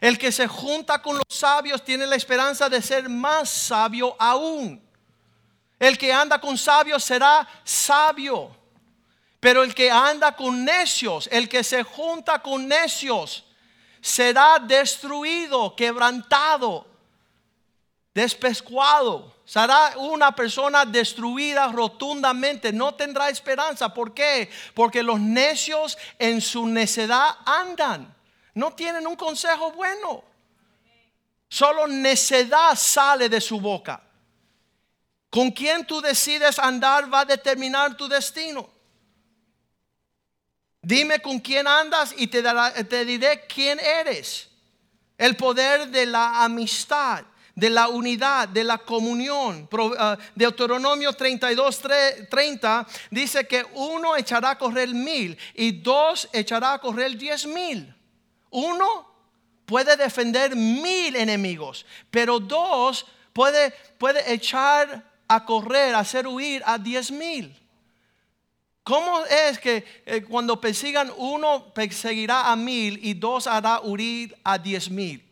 El que se junta con los sabios tiene la esperanza de ser más sabio aún. El que anda con sabios será sabio. Pero el que anda con necios, el que se junta con necios, será destruido, quebrantado, despescuado. Será una persona destruida rotundamente. No tendrá esperanza. ¿Por qué? Porque los necios en su necedad andan no tienen un consejo bueno. Solo necedad sale de su boca. Con quien tú decides andar va a determinar tu destino. Dime con quién andas y te, te diré quién eres. El poder de la amistad, de la unidad, de la comunión. Uh, Deuteronomio 32, 30 dice que uno echará a correr mil y dos echará a correr diez mil. Uno puede defender mil enemigos, pero dos puede, puede echar a correr, hacer huir a diez mil. ¿Cómo es que eh, cuando persigan uno perseguirá a mil y dos hará huir a diez mil?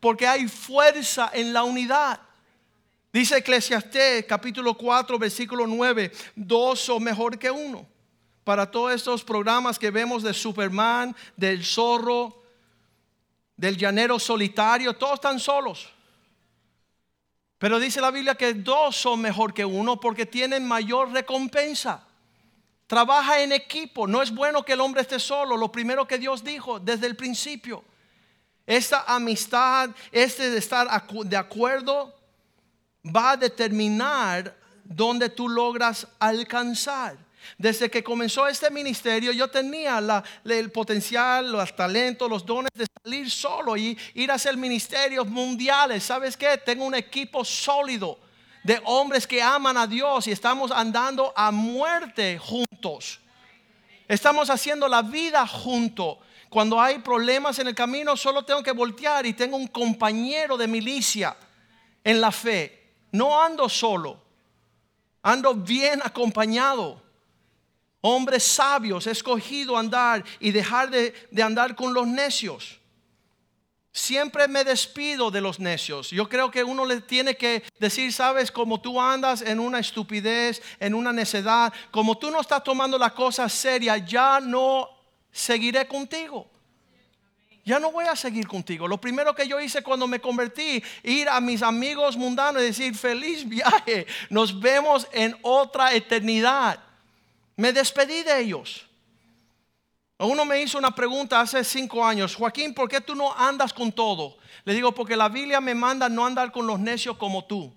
Porque hay fuerza en la unidad. Dice Eclesiastés capítulo 4 versículo 9, dos son mejor que uno. Para todos estos programas que vemos de Superman, del zorro, del llanero solitario, todos están solos. Pero dice la Biblia que dos son mejor que uno porque tienen mayor recompensa. Trabaja en equipo. No es bueno que el hombre esté solo. Lo primero que Dios dijo desde el principio. Esta amistad, este de estar de acuerdo, va a determinar dónde tú logras alcanzar. Desde que comenzó este ministerio yo tenía el potencial, los talentos, los dones de salir solo y ir a hacer ministerios mundiales. ¿Sabes qué? Tengo un equipo sólido de hombres que aman a Dios y estamos andando a muerte juntos. Estamos haciendo la vida juntos. Cuando hay problemas en el camino solo tengo que voltear y tengo un compañero de milicia en la fe. No ando solo, ando bien acompañado hombres sabios, escogido andar y dejar de, andar con los necios. Siempre me despido de los necios. Yo creo que uno le tiene que decir, sabes, como tú andas en una estupidez, en una necedad, como tú no estás tomando la cosa seria, ya no seguiré contigo. Ya no voy a seguir contigo. Lo primero que yo hice cuando me convertí, ir a mis amigos mundanos y decir, feliz viaje, nos vemos en otra eternidad. Me despedí de ellos. Uno me hizo una pregunta hace cinco años, Joaquín, ¿por qué tú no andas con todo? Le digo, porque la Biblia me manda no andar con los necios como tú.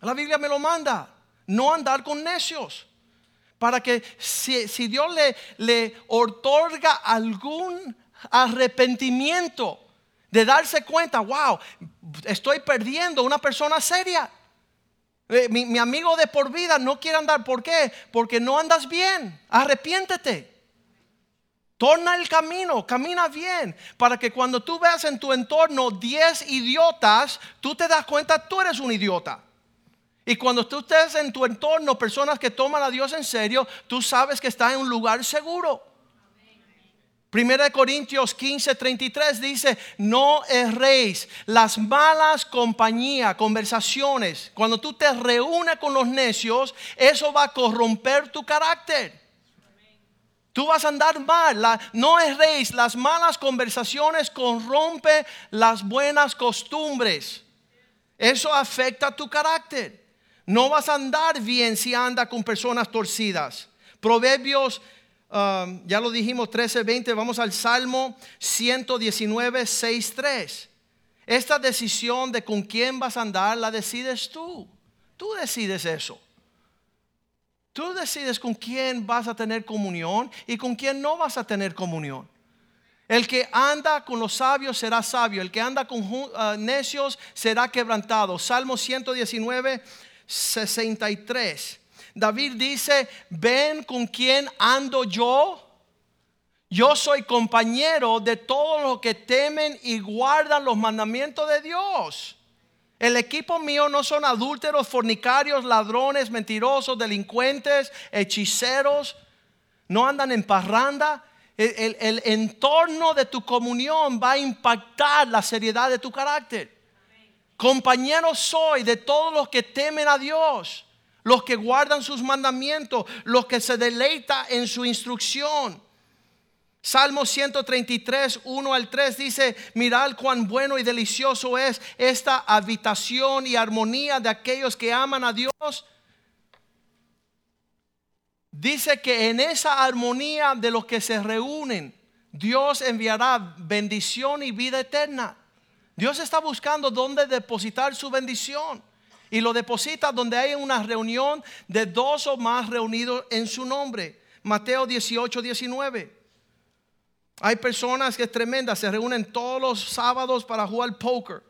La Biblia me lo manda, no andar con necios. Para que si, Dios le, le otorga algún arrepentimiento de darse cuenta, wow, estoy perdiendo una persona seria. Eh, mi, amigo de por vida no quiere andar. ¿Por qué? Porque no andas bien. Arrepiéntete. Torna el camino, camina bien, para que cuando tú veas en tu entorno 10 idiotas, tú te das cuenta, tú eres un idiota. Y cuando tú estés en tu entorno personas que toman a Dios en serio, tú sabes que estás en un lugar seguro. Primera Corintios 15, 33 dice, no erréis las malas compañías, conversaciones. Cuando tú te reúnes con los necios, eso va a corromper tu carácter. Tú vas a andar mal. no erréis, las malas conversaciones corrompe las buenas costumbres. Eso afecta tu carácter. No vas a andar bien si anda con personas torcidas. Proverbios, um, ya lo dijimos, 13, 20. Vamos al Salmo 119, 6, 3. Esta decisión de con quién vas a andar la decides tú. Tú decides eso. Tú decides con quién vas a tener comunión y con quién no vas a tener comunión. El que anda con los sabios será sabio, el que anda con uh, necios será quebrantado. Salmo 119, 63. David dice, ven con quién ando yo. Yo soy compañero de todos los que temen y guardan los mandamientos de Dios. El equipo mío no son adúlteros, fornicarios, ladrones, mentirosos, delincuentes, hechiceros. No andan en parranda. El, el, entorno de tu comunión va a impactar la seriedad de tu carácter. Compañero soy de todos los que temen a Dios, los que guardan sus mandamientos, los que se deleita en su instrucción. Salmo 133, 1 al 3 dice, mirad cuán bueno y delicioso es esta habitación y armonía de aquellos que aman a Dios. Dice que en esa armonía de los que se reúnen, Dios enviará bendición y vida eterna. Dios está buscando dónde depositar su bendición. Y lo deposita donde hay una reunión de dos o más reunidos en su nombre. Mateo 18, 19. Hay personas que es tremenda, se reúnen todos los sábados para jugar póker,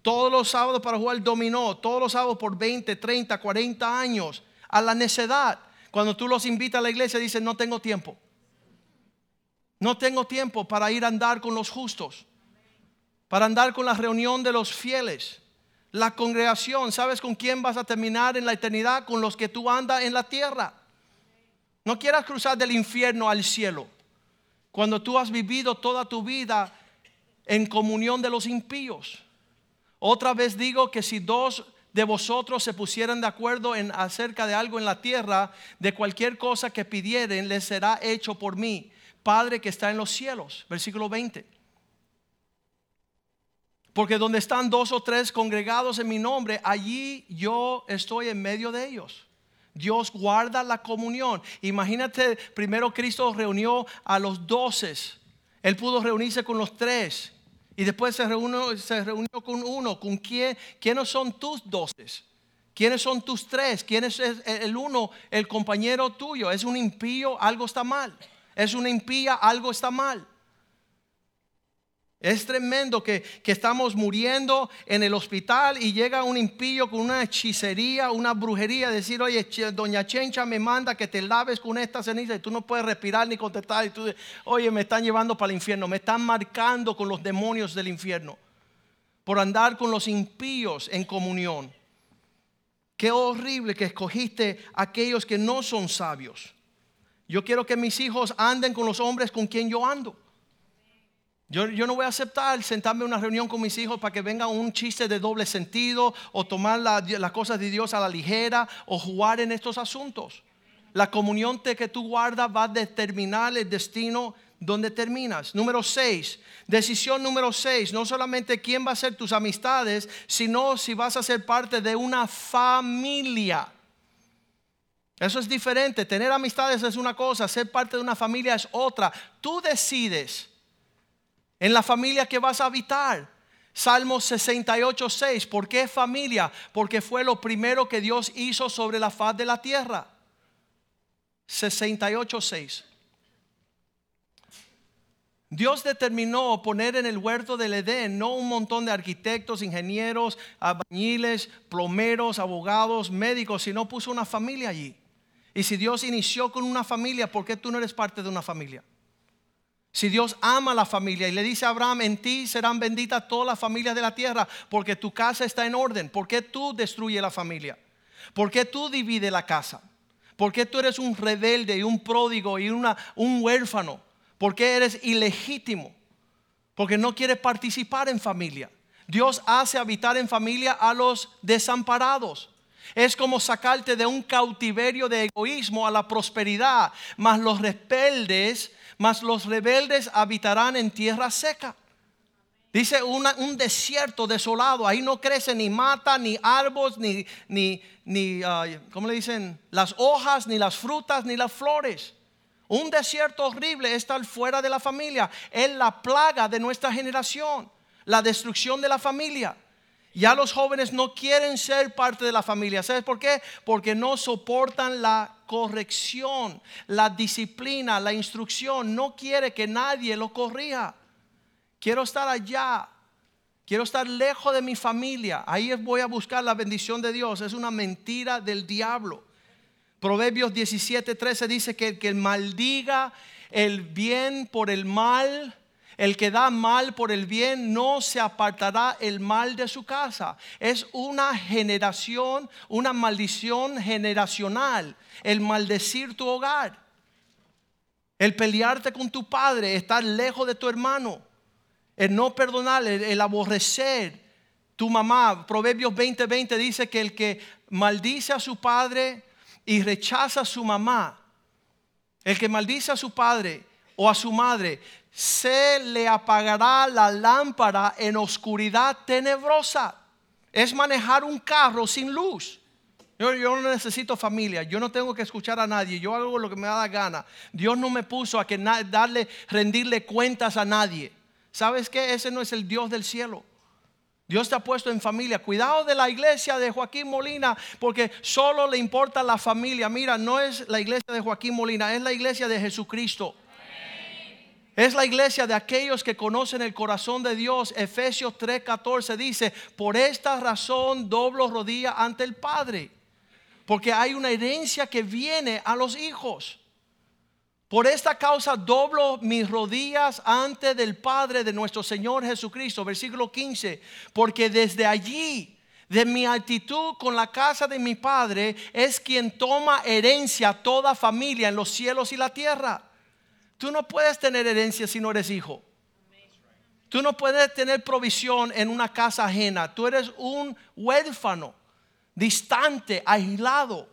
todos los sábados para jugar dominó, todos los sábados por 20, 30, 40 años, a la necedad. Cuando tú los invitas a la iglesia, dicen, no tengo tiempo. No tengo tiempo para ir a andar con los justos para andar con la reunión de los fieles. La congregación, ¿sabes con quién vas a terminar en la eternidad? Con los que tú andas en la tierra. No quieras cruzar del infierno al cielo. Cuando tú has vivido toda tu vida en comunión de los impíos. Otra vez digo que si dos de vosotros se pusieran de acuerdo en acerca de algo en la tierra, de cualquier cosa que pidieren, les será hecho por mí, Padre que está en los cielos. Versículo 20. Porque donde están dos o tres congregados en mi nombre, allí yo estoy en medio de ellos. Dios guarda la comunión. Imagínate, primero Cristo reunió a los doces. Él pudo reunirse con los tres. Y después se reunió, se reunió con uno. ¿Con quién? ¿Quiénes son tus doces? ¿Quiénes son tus tres? ¿Quién es el uno, el compañero tuyo? ¿Es un impío? Algo está mal. ¿Es una impía? Algo está mal. Es tremendo que, estamos muriendo en el hospital y llega un impío con una hechicería, una brujería, decir, oye, doña Chencha me manda que te laves con esta ceniza y tú no puedes respirar ni contestar. Y tú, oye, me están llevando para el infierno, me están marcando con los demonios del infierno por andar con los impíos en comunión. Qué horrible que escogiste aquellos que no son sabios. Yo quiero que mis hijos anden con los hombres con quien yo ando. Yo, no voy a aceptar sentarme en una reunión con mis hijos para que venga un chiste de doble sentido o tomar las cosas de Dios a la ligera o jugar en estos asuntos. La comunión que tú guardas va a determinar el destino donde terminas. Número 6, decisión número 6, no solamente quién va a ser tus amistades, sino si vas a ser parte de una familia. Eso es diferente, tener amistades es una cosa, ser parte de una familia es otra. Tú decides en la familia que vas a habitar. Salmo 68, 6. ¿Por qué familia? Porque fue lo primero que Dios hizo sobre la faz de la tierra. 68, 6. Dios determinó poner en el huerto del Edén no un montón de arquitectos, ingenieros, albañiles, plomeros, abogados, médicos, sino puso una familia allí. Y si Dios inició con una familia, ¿por qué tú no eres parte de una familia? Si Dios ama a la familia y le dice a Abraham, en ti serán benditas todas las familias de la tierra, porque tu casa está en orden, ¿por qué tú destruyes la familia? ¿Por qué tú divides la casa? ¿Por qué tú eres un rebelde y un pródigo y un huérfano? ¿Por qué eres ilegítimo? Porque no quieres participar en familia. Dios hace habitar en familia a los desamparados. Es como sacarte de un cautiverio de egoísmo a la prosperidad, mas los rebeldes, mas los rebeldes habitarán en tierra seca. Dice un desierto desolado, ahí no crece ni mata, ni árboles, ni, ni, ni ¿cómo le dicen? Las hojas, ni las frutas, ni las flores. Un desierto horrible estar fuera de la familia. Es la plaga de nuestra generación, la destrucción de la familia. Ya los jóvenes no quieren ser parte de la familia. ¿Sabes por qué? Porque no soportan la corrección, la disciplina, la instrucción. No quiere que nadie lo corrija. Quiero estar allá. Quiero estar lejos de mi familia. Ahí voy a buscar la bendición de Dios. Es una mentira del diablo. Proverbios 17, 13 dice que el que maldiga el bien por el mal, el que da mal por el bien, no se apartará el mal de su casa. Es una generación, una maldición generacional, el maldecir tu hogar, el pelearte con tu padre, estar lejos de tu hermano el no perdonar, el, aborrecer. Tu mamá, Proverbios 20:20 20 dice que el que maldice a su padre y rechaza a su mamá, el que maldice a su padre o a su madre, se le apagará la lámpara en oscuridad tenebrosa. Es manejar un carro sin luz. Yo, no necesito familia, yo no tengo que escuchar a nadie, yo hago lo que me da la gana. Dios no me puso a que darle, rendirle cuentas a nadie. ¿Sabes qué? Ese no es el Dios del cielo. Dios te ha puesto en familia. Cuidado de la iglesia de Joaquín Molina, porque solo le importa la familia. Mira, no es la iglesia de Joaquín Molina, es la iglesia de Jesucristo. Es la iglesia de aquellos que conocen el corazón de Dios. Efesios 3:14 dice, por esta razón doblo rodilla ante el Padre, porque hay una herencia que viene a los hijos. Por esta causa doblo mis rodillas ante del Padre de nuestro Señor Jesucristo. Versículo 15. Porque desde allí, de mi actitud con la casa de mi Padre, es quien toma herencia a toda familia en los cielos y la tierra. Tú no puedes tener herencia si no eres hijo. Tú no puedes tener provisión en una casa ajena. Tú eres un huérfano, distante, aislado.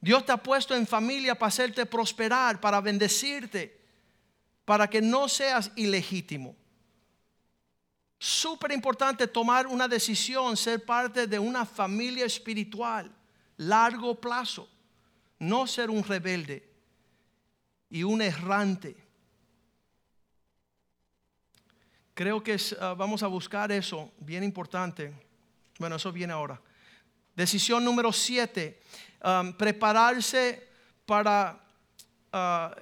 Dios te ha puesto en familia para hacerte prosperar, para bendecirte, para que no seas ilegítimo. Súper importante tomar una decisión, ser parte de una familia espiritual, largo plazo, no ser un rebelde y un errante. Creo que ah, vamos a buscar eso, bien importante. Bueno, eso viene ahora. Decisión número siete prepararse para uh,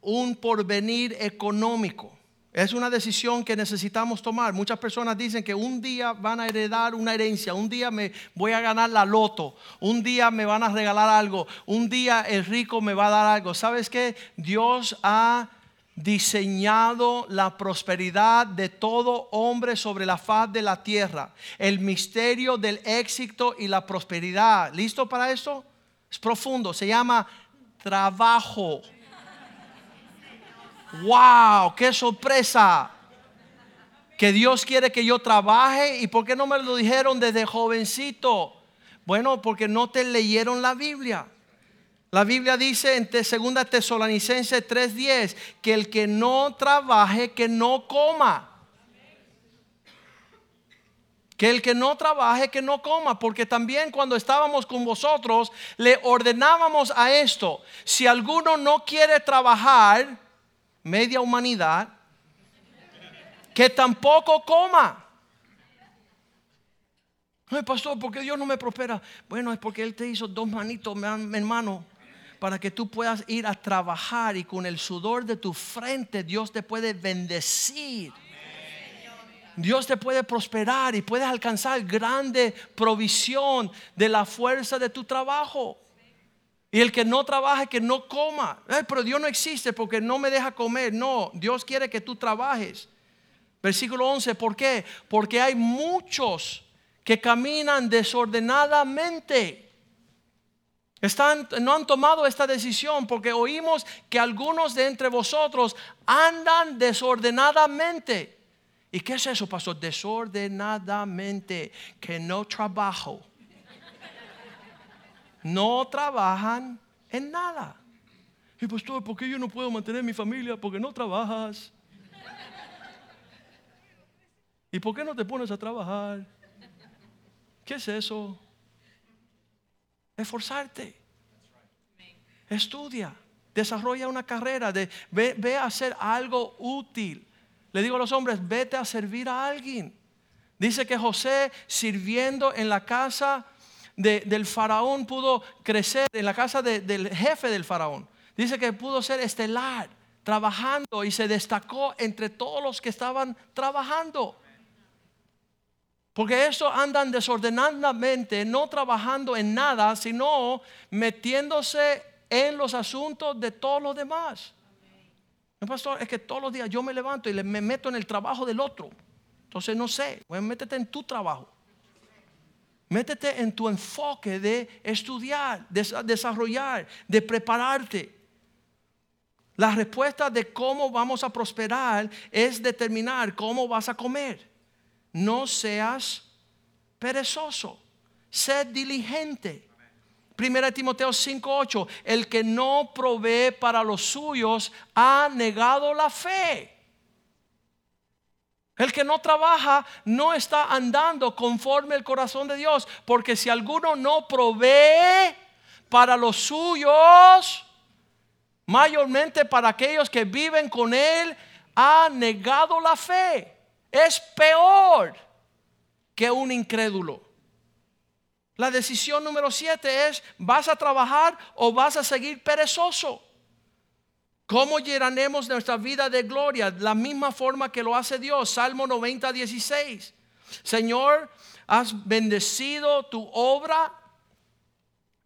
un porvenir económico. Es una decisión que necesitamos tomar. Muchas personas dicen que un día van a heredar una herencia, un día me voy a ganar la loto, un día me van a regalar algo, un día el rico me va a dar algo. ¿Sabes qué? Dios ha diseñado la prosperidad de todo hombre sobre la faz de la tierra. El misterio del éxito y la prosperidad. ¿Listo para eso? Es profundo, se llama trabajo. ¡Wow! ¡Qué sorpresa! Que Dios quiere que yo trabaje y ¿por qué no me lo dijeron desde jovencito? Bueno, porque no te leyeron la Biblia. La Biblia dice en 2 Tesalonicenses 3:10 que el que no trabaje, que no coma. Que el que no trabaje, que no coma. Porque también cuando estábamos con vosotros, le ordenábamos a esto. Si alguno no quiere trabajar, media humanidad, que tampoco coma. No, pastor, porque Dios no me prospera. Bueno, es porque Él te hizo dos manitos, hermano para que tú puedas ir a trabajar y con el sudor de tu frente Dios te puede bendecir. Dios te puede prosperar y puedes alcanzar grande provisión de la fuerza de tu trabajo. Y el que no trabaje, que no coma. pero Dios no existe porque no me deja comer. No, Dios quiere que tú trabajes. Versículo 11, ¿por qué? Porque hay muchos que caminan desordenadamente Están, no han tomado esta decisión porque oímos que algunos de entre vosotros andan desordenadamente. ¿Y qué es eso, pastor? Desordenadamente, que no trabajo. No trabajan en nada. Y pastor, ¿por qué yo no puedo mantener mi familia? Porque no trabajas. ¿Y por qué no te pones a trabajar? ¿Qué es eso? Esforzarte. Estudia. Desarrolla una carrera. De, ve, a hacer algo útil. Le digo a los hombres, vete a servir a alguien. Dice que José sirviendo en la casa del faraón pudo crecer, en la casa del jefe del faraón. Dice que pudo ser estelar, trabajando y se destacó entre todos los que estaban trabajando. Porque eso andan desordenadamente, no trabajando en nada, sino metiéndose en los asuntos de todos los demás. No, pastor, es que todos los días yo me levanto y me meto en el trabajo del otro. Entonces no sé, pues métete en tu trabajo. Métete en tu enfoque de estudiar, de desarrollar, de prepararte. La respuesta de cómo vamos a prosperar es determinar cómo vas a comer no seas perezoso, sed diligente. Primera Timoteo 5:8, el que no provee para los suyos ha negado la fe. El que no trabaja no está andando conforme el corazón de Dios, porque si alguno no provee para los suyos, mayormente para aquellos que viven con él, ha negado la fe es peor que un incrédulo. La decisión número siete es, ¿vas a trabajar o vas a seguir perezoso? ¿Cómo llenaremos nuestra vida de gloria? La misma forma que lo hace Dios. Salmo 90, 16. Señor, has bendecido tu obra.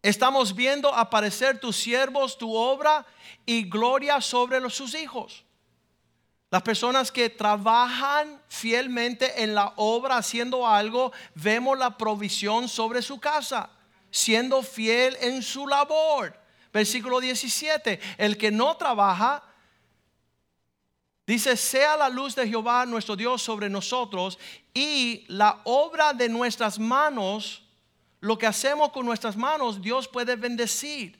Estamos viendo aparecer tus siervos, tu obra y gloria sobre sus hijos. Las personas que trabajan fielmente en la obra haciendo algo, vemos la provisión sobre su casa, siendo fiel en su labor. Versículo 17, el que no trabaja, dice, sea la luz de Jehová nuestro Dios sobre nosotros y la obra de nuestras manos, lo que hacemos con nuestras manos, Dios puede bendecir.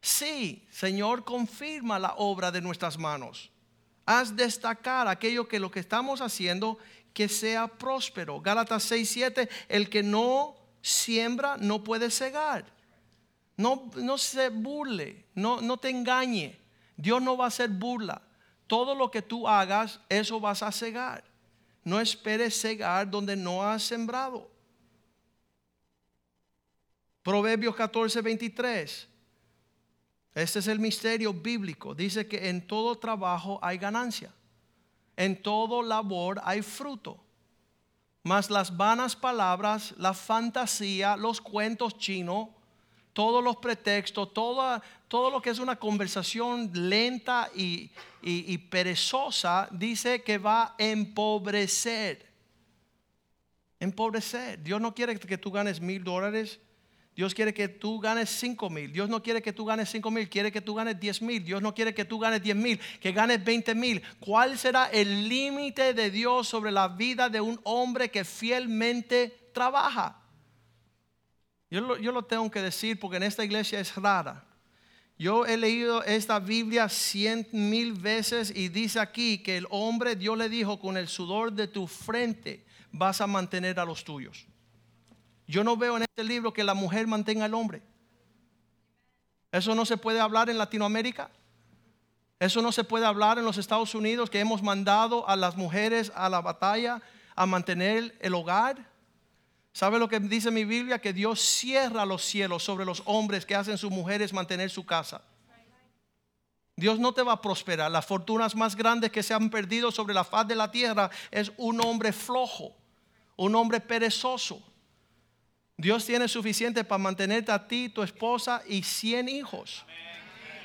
Sí, Señor, confirma la obra de nuestras manos haz destacar aquello que lo que estamos haciendo que sea próspero. Gálatas 6, 7, el que no siembra no puede cegar. No, no se burle, no, no te engañe. Dios no va a hacer burla. Todo lo que tú hagas, eso vas a cegar. No esperes cegar donde no has sembrado. Proverbios 14, 23. Este es el misterio bíblico. Dice que en todo trabajo hay ganancia. En todo labor hay fruto. Mas las vanas palabras, la fantasía, los cuentos chinos, todos los pretextos, todo, lo que es una conversación lenta y, y perezosa, dice que va a empobrecer. Empobrecer. Dios no quiere que tú ganes mil dólares Dios quiere que tú ganes 5 mil. Dios no quiere que tú ganes 5 mil, quiere que tú ganes 10 mil. Dios no quiere que tú ganes 10 mil, que ganes 20 mil. ¿Cuál será el límite de Dios sobre la vida de un hombre que fielmente trabaja? Yo lo, tengo que decir porque en esta iglesia es rara. Yo he leído esta Biblia cien mil veces y dice aquí que el hombre, Dios le dijo, con el sudor de tu frente vas a mantener a los tuyos. Yo no veo en este libro que la mujer mantenga al hombre. Eso no se puede hablar en Latinoamérica. Eso no se puede hablar en los Estados Unidos, que hemos mandado a las mujeres a la batalla a mantener el hogar. ¿Sabe lo que dice mi Biblia? Que Dios cierra los cielos sobre los hombres que hacen sus mujeres mantener su casa. Dios no te va a prosperar. Las fortunas más grandes que se han perdido sobre la faz de la tierra es un hombre flojo, un hombre perezoso. Dios tiene suficiente para mantenerte a ti, tu esposa y 100 hijos.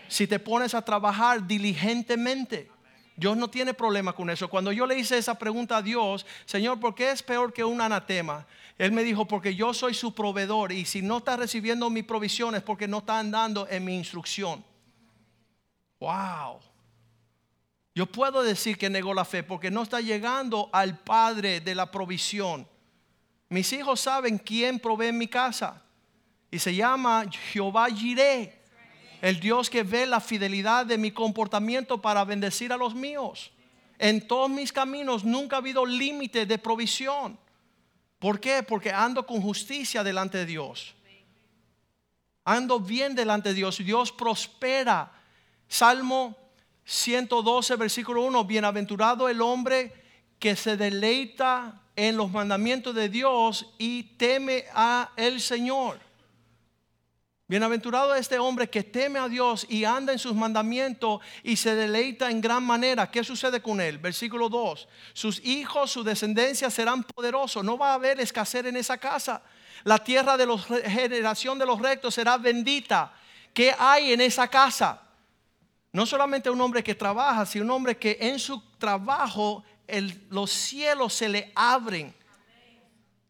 Si te pones a trabajar diligentemente, Dios no tiene problema con eso. Cuando yo le hice esa pregunta a Dios, Señor, ¿por qué es peor que un anatema? Él me dijo, porque yo soy su proveedor y si no está recibiendo mi provisión es porque no está andando en mi instrucción. Wow. Yo puedo decir que negó la fe porque no está llegando al Padre de la provisión. Mis hijos saben quién provee en mi casa y se llama Jehová Jireh el Dios que ve la fidelidad de mi comportamiento para bendecir a los míos. En todos mis caminos nunca ha habido límite de provisión. ¿Por qué? Porque ando con justicia delante de Dios. Ando bien delante de Dios. Dios prospera. Salmo 112, versículo 1. Bienaventurado el hombre que se deleita en los mandamientos de Dios y teme a el Señor. Bienaventurado este hombre que teme a Dios y anda en sus mandamientos y se deleita en gran manera. ¿Qué sucede con él? Versículo 2. Sus hijos, su descendencia serán poderosos. No va a haber escasez en esa casa. La tierra de la generación de los rectos será bendita. ¿Qué hay en esa casa? No solamente un hombre que trabaja, sino un hombre que en su trabajo los cielos se le abren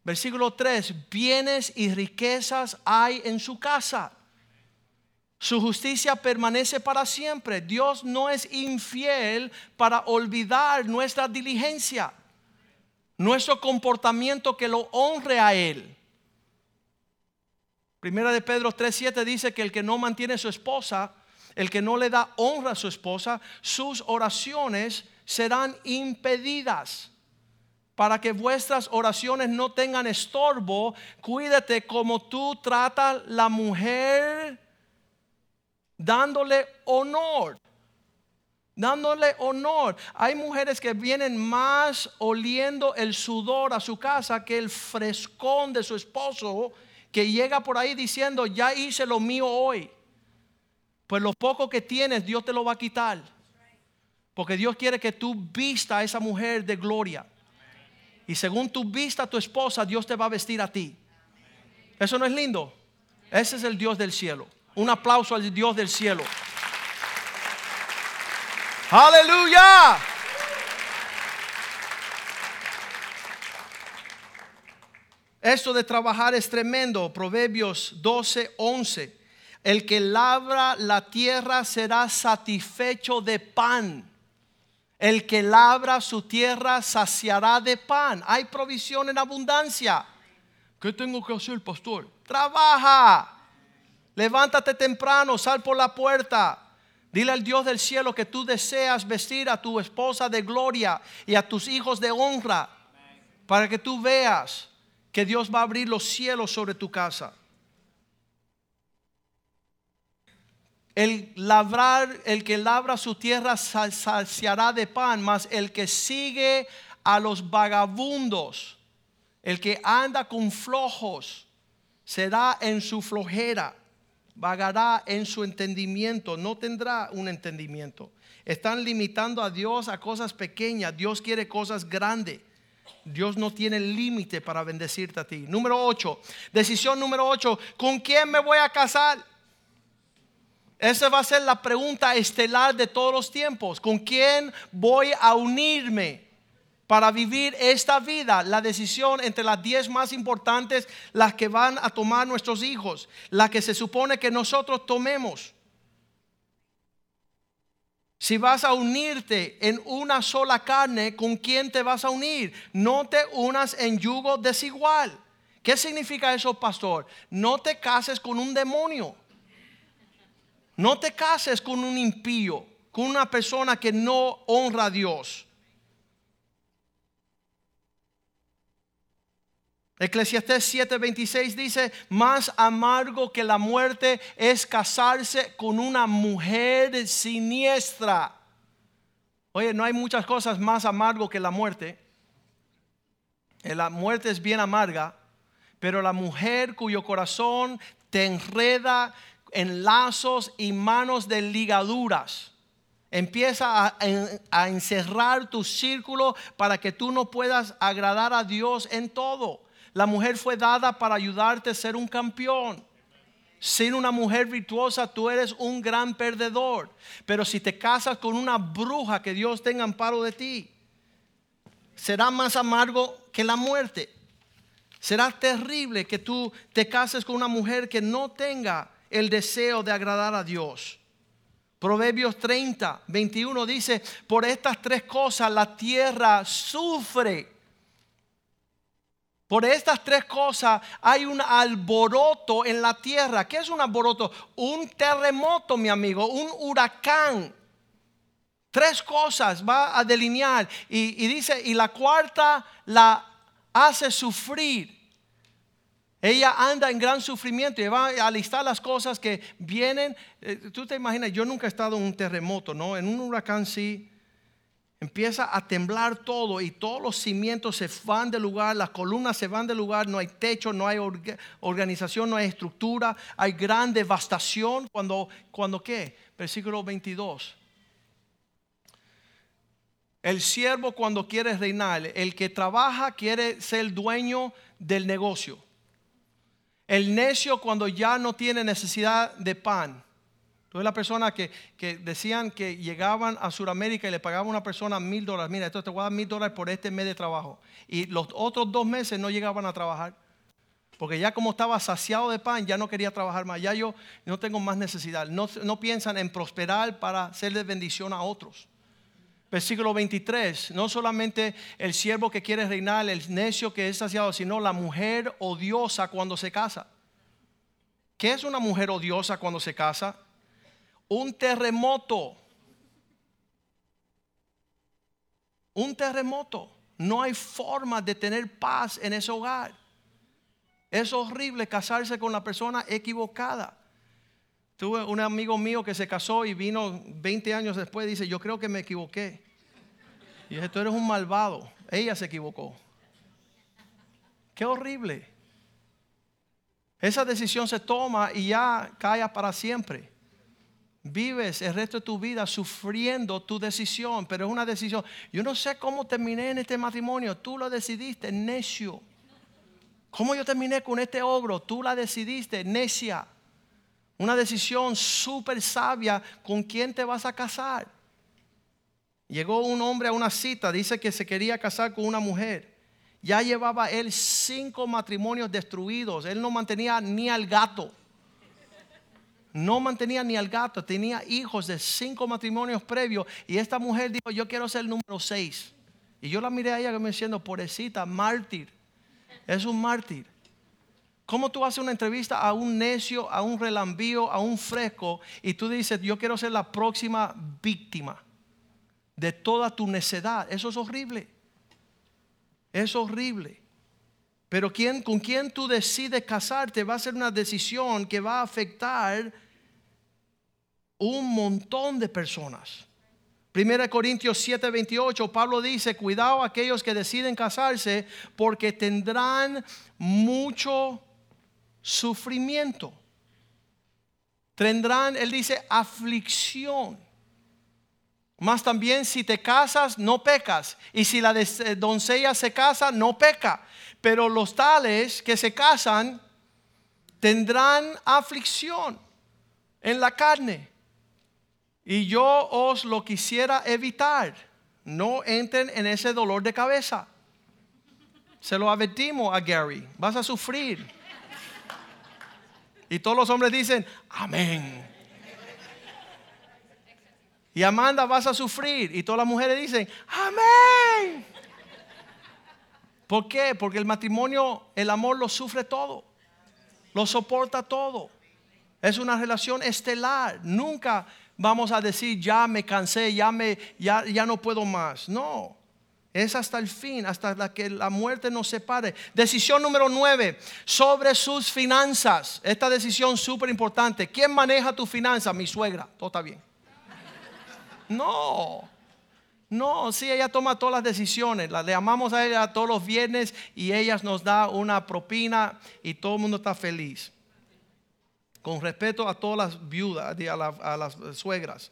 Versículo 3, bienes y riquezas hay en su casa. Su justicia permanece para siempre. Dios no es infiel para olvidar nuestra diligencia, nuestro comportamiento que lo honre a Él. Primera de Pedro 3:7 dice que el que no mantiene a su esposa, el que no le da honra a su esposa, sus oraciones serán impedidas para que vuestras oraciones no tengan estorbo, cuídate como tú tratas la mujer dándole honor. Dándole honor. Hay mujeres que vienen más oliendo el sudor a su casa que el frescón de su esposo que llega por ahí diciendo, ya hice lo mío hoy. Pues lo poco que tienes, Dios te lo va a quitar. Porque Dios quiere que tú vista a esa mujer de gloria. Y según tu vista a tu esposa, Dios te va a vestir a ti. ¿Eso no es lindo? Ese es el Dios del cielo. Un aplauso al Dios del cielo. Aleluya. Esto de trabajar es tremendo. Proverbios 12, 11. El que labra la tierra será satisfecho de pan. El que labra su tierra saciará de pan. Hay provisión en abundancia. ¿Qué tengo que hacer, pastor? Trabaja. Levántate temprano, sal por la puerta. Dile al Dios del cielo que tú deseas vestir a tu esposa de gloria y a tus hijos de honra para que tú veas que Dios va a abrir los cielos sobre tu casa. El labrar, el que labra su tierra saciará de pan, mas el que sigue a los vagabundos, el que anda con flojos, será en su flojera, vagará en su entendimiento, no tendrá un entendimiento. Están limitando a Dios a cosas pequeñas, Dios quiere cosas grandes. Dios no tiene límite para bendecirte a ti. Número 8, decisión número 8, ¿con quién me voy a casar? Esa va a ser la pregunta estelar de todos los tiempos. ¿Con quién voy a unirme para vivir esta vida? La decisión entre las diez más importantes, las que van a tomar nuestros hijos, la que se supone que nosotros tomemos. Si vas a unirte en una sola carne, ¿con quién te vas a unir? No te unas en yugo desigual. ¿Qué significa eso, pastor? No te cases con un demonio. No te cases con un impío, con una persona que no honra a Dios. Eclesiastés 7:26 dice, más amargo que la muerte es casarse con una mujer siniestra. Oye, no hay muchas cosas más amargo que la muerte. Eh, la muerte es bien amarga, pero la mujer cuyo corazón te enreda, en lazos y manos de ligaduras. Empieza a, encerrar tu círculo para que tú no puedas agradar a Dios en todo. La mujer fue dada para ayudarte a ser un campeón. sin una mujer virtuosa, tú eres un gran perdedor. Pero si te casas con una bruja, que Dios tenga amparo de ti, será más amargo que la muerte. Será terrible que tú te cases con una mujer que no tenga el deseo de agradar a Dios. Proverbios 30, 21 dice, por estas tres cosas la tierra sufre. Por estas tres cosas hay un alboroto en la tierra. ¿Qué es un alboroto? Un terremoto, mi amigo, un huracán. Tres cosas va a delinear. Y, y dice, y la cuarta la hace sufrir. Ella anda en gran sufrimiento y va a listar las cosas que vienen. Eh, tú te imaginas, yo nunca he estado en un terremoto, ¿no? En un huracán sí. Empieza a temblar todo y todos los cimientos se van del lugar, las columnas se van del lugar, no hay techo, no hay organización, no hay estructura, hay gran devastación. Cuando, cuando qué? Versículo 22. El siervo cuando quiere reinar, el que trabaja quiere ser dueño del negocio. El necio cuando ya no tiene necesidad de pan. Tú la persona que, decían que llegaban a Sudamérica y le pagaban a una persona mil dólares. Mira, esto te voy a dar mil dólares por este mes de trabajo. Y los otros dos meses no llegaban a trabajar. Porque ya como estaba saciado de pan, ya no quería trabajar más. Ya yo no tengo más necesidad. No, no piensan en prosperar para de bendición a otros versículo 23, no solamente el siervo que quiere reinar, el necio que es saciado, sino la mujer odiosa cuando se casa. ¿Qué es una mujer odiosa cuando se casa? Un terremoto. Un terremoto. No hay forma de tener paz en ese hogar. Es horrible casarse con la persona equivocada. Tuve un amigo mío que se casó y vino 20 años después y dice, yo creo que me equivoqué. Y dije, tú eres un malvado. Ella se equivocó. Qué horrible. Esa decisión se toma y ya cae para siempre. Vives el resto de tu vida sufriendo tu decisión, pero es una decisión. Yo no sé cómo terminé en este matrimonio. Tú lo decidiste, necio. ¿Cómo yo terminé con este ogro? Tú la decidiste, necia. Una decisión súper sabia con quién te vas a casar. Llegó un hombre a una cita, dice que se quería casar con una mujer. Ya llevaba él cinco matrimonios destruidos. Él no mantenía ni al gato. No mantenía ni al gato. Tenía hijos de cinco matrimonios previos. Y esta mujer dijo, yo quiero ser el número seis. Y yo la miré a ella me diciendo, pobrecita, mártir. Es un mártir. ¿Cómo tú haces una entrevista a un necio, a un relambío, a un fresco y tú dices, yo quiero ser la próxima víctima de toda tu necedad? Eso es horrible. Es horrible. Pero ¿quién, con quién tú decides casarte va a ser una decisión que va a afectar un montón de personas. 1 Corintios 7:28, Pablo dice, cuidado a aquellos que deciden casarse porque tendrán mucho sufrimiento. Tendrán, él dice, aflicción. Más también si te casas, no pecas. Y si la eh, doncella se casa, no peca. Pero los tales que se casan tendrán aflicción en la carne. Y yo os lo quisiera evitar. No entren en ese dolor de cabeza. Se lo advertimos a Gary. Vas a sufrir. Y todos los hombres dicen, amén. Y Amanda vas a sufrir. Y todas las mujeres dicen, amén. ¿Por qué? Porque el matrimonio, el amor lo sufre todo. Lo soporta todo. Es una relación estelar. Nunca vamos a decir, ya me cansé, ya, me, ya, ya no puedo más. No. Es hasta el fin, hasta que la muerte nos separe. Decisión número nueve, sobre sus finanzas. Esta decisión súper importante. ¿Quién maneja tu finanzas? Mi suegra. Todo está bien. No. No, sí, ella toma todas las decisiones. Le amamos a ella todos los viernes y ella nos da una propina y todo el mundo está feliz. Con respeto a todas las viudas, a las suegras.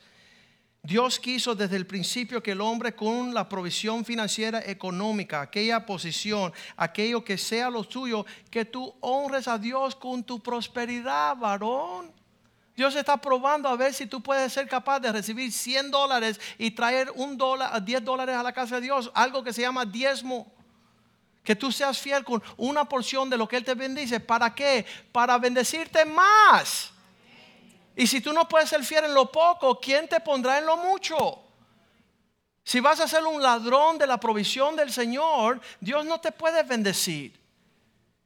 Dios quiso desde el principio que el hombre con la provisión financiera económica, aquella posición, aquello que sea lo tuyo, que tú honres a Dios con tu prosperidad, varón. Dios está probando a ver si tú puedes ser capaz de recibir 100 dólares y traer un dólar, 10 dólares a la casa de Dios, algo que se llama diezmo. Que tú seas fiel con una porción de lo que Él te bendice. ¿Para qué? Para bendecirte más. Y si tú no puedes ser fiel en lo poco, ¿quién te pondrá en lo mucho? Si vas a ser un ladrón de la provisión del Señor, Dios no te puede bendecir.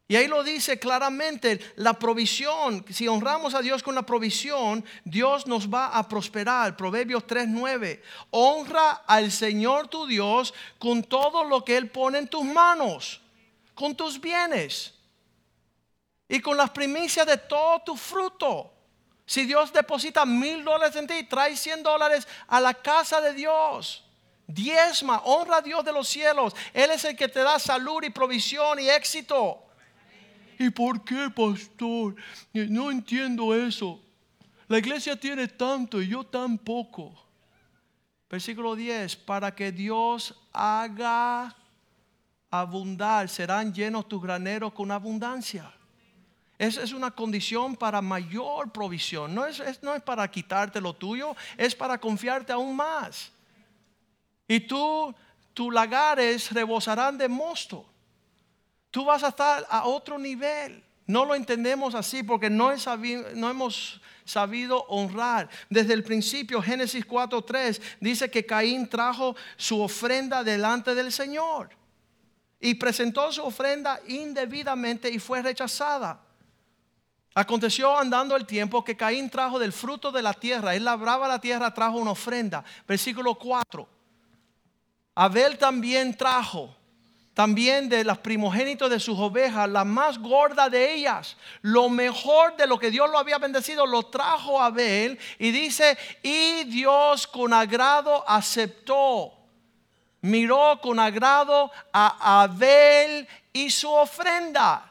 Y ahí lo dice claramente, la provisión, si honramos a Dios con la provisión, Dios nos va a prosperar. Proverbios 3:9. Honra al Señor tu Dios con todo lo que Él pone en tus manos, con tus bienes y con las primicias de todo tu fruto. Si Dios deposita mil dólares en ti, trae cien dólares a la casa de Dios. Diezma, honra a Dios de los cielos. Él es el que te da salud y provisión y éxito. ¿Y por qué, pastor? No entiendo eso. La iglesia tiene tanto y yo tan poco. Versículo 10, para que Dios haga abundar, serán llenos tus graneros con abundancia. Esa es una condición para mayor provisión. No es, no es para quitarte lo tuyo, es para confiarte aún más. Y tú, tus lagares rebosarán de mosto tú vas a estar a otro nivel. No lo entendemos así porque no, no hemos sabido honrar. Desde el principio, Génesis 4.3 dice que Caín trajo su ofrenda delante del Señor y presentó su ofrenda indebidamente y fue rechazada. Aconteció andando el tiempo que Caín trajo del fruto de la tierra, él labraba la tierra, trajo una ofrenda. Versículo 4. Abel también trajo también de las primogénitos de sus ovejas, la más gorda de ellas, lo mejor de lo que Dios lo había bendecido, lo trajo Abel y dice, y Dios con agrado aceptó, miró con agrado a Abel y su ofrenda.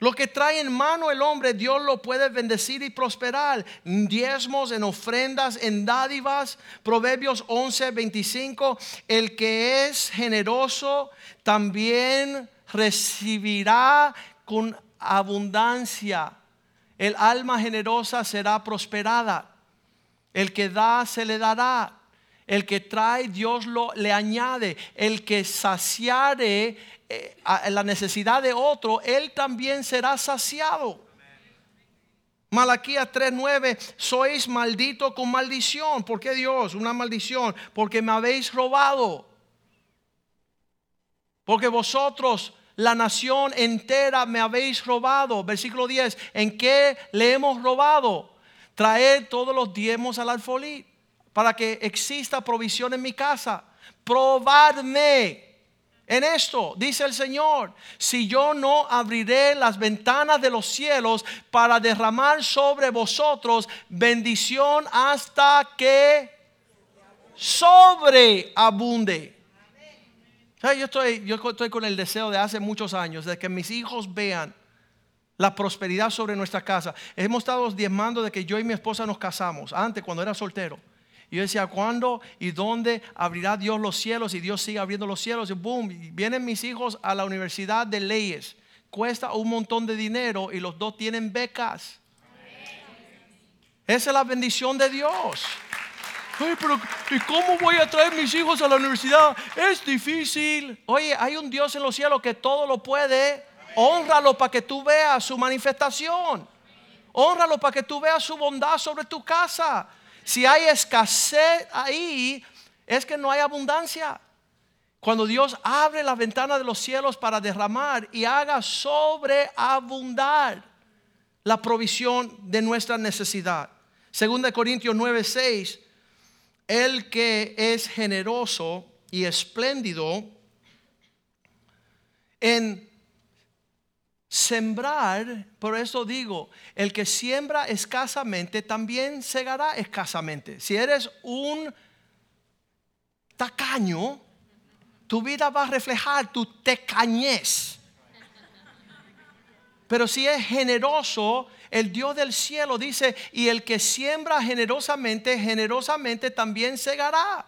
Lo que trae en mano el hombre, Dios lo puede bendecir y prosperar. Diezmos, en ofrendas, en dádivas. Proverbios 11, 25. El que es generoso también recibirá con abundancia. El alma generosa será prosperada. El que da se le dará. El que trae Dios lo le añade. El que saciare eh, la necesidad de otro, él también será saciado. Malaquías 3:9, sois maldito con maldición. ¿Por qué Dios? Una maldición. Porque me habéis robado. Porque vosotros, la nación entera, me habéis robado. Versículo 10, ¿en qué le hemos robado? Traer todos los diezmos al alfolí para que exista provisión en mi casa. Probadme en esto, dice el Señor, si yo no abriré las ventanas de los cielos para derramar sobre vosotros bendición hasta que sobreabunde. Yo estoy, yo estoy con el deseo de hace muchos años de que mis hijos vean la prosperidad sobre nuestra casa. Hemos estado diezmando de que yo y mi esposa nos casamos, antes cuando era soltero. Y yo decía, ¿cuándo y dónde abrirá Dios los cielos? Y Dios sigue abriendo los cielos. Y boom, vienen mis hijos a la universidad de leyes. Cuesta un montón de dinero y los dos tienen becas. Esa es la bendición de Dios. pero ¿y cómo voy a traer mis hijos a la universidad? Es difícil. Oye, hay un Dios en los cielos que todo lo puede. Honralo para que tú veas su manifestación. Honralo para que tú veas su bondad sobre tu casa. Si hay escasez ahí, es que no hay abundancia. Cuando Dios abre la ventana de los cielos para derramar y haga sobreabundar la provisión de nuestra necesidad. Segunda Corintios 9:6, el que es generoso y espléndido en Sembrar, por eso digo, el que siembra escasamente también segará escasamente. Si eres un tacaño, tu vida va a reflejar tu tecañez. Pero si es generoso, el Dios del cielo dice, y el que siembra generosamente, generosamente también segará.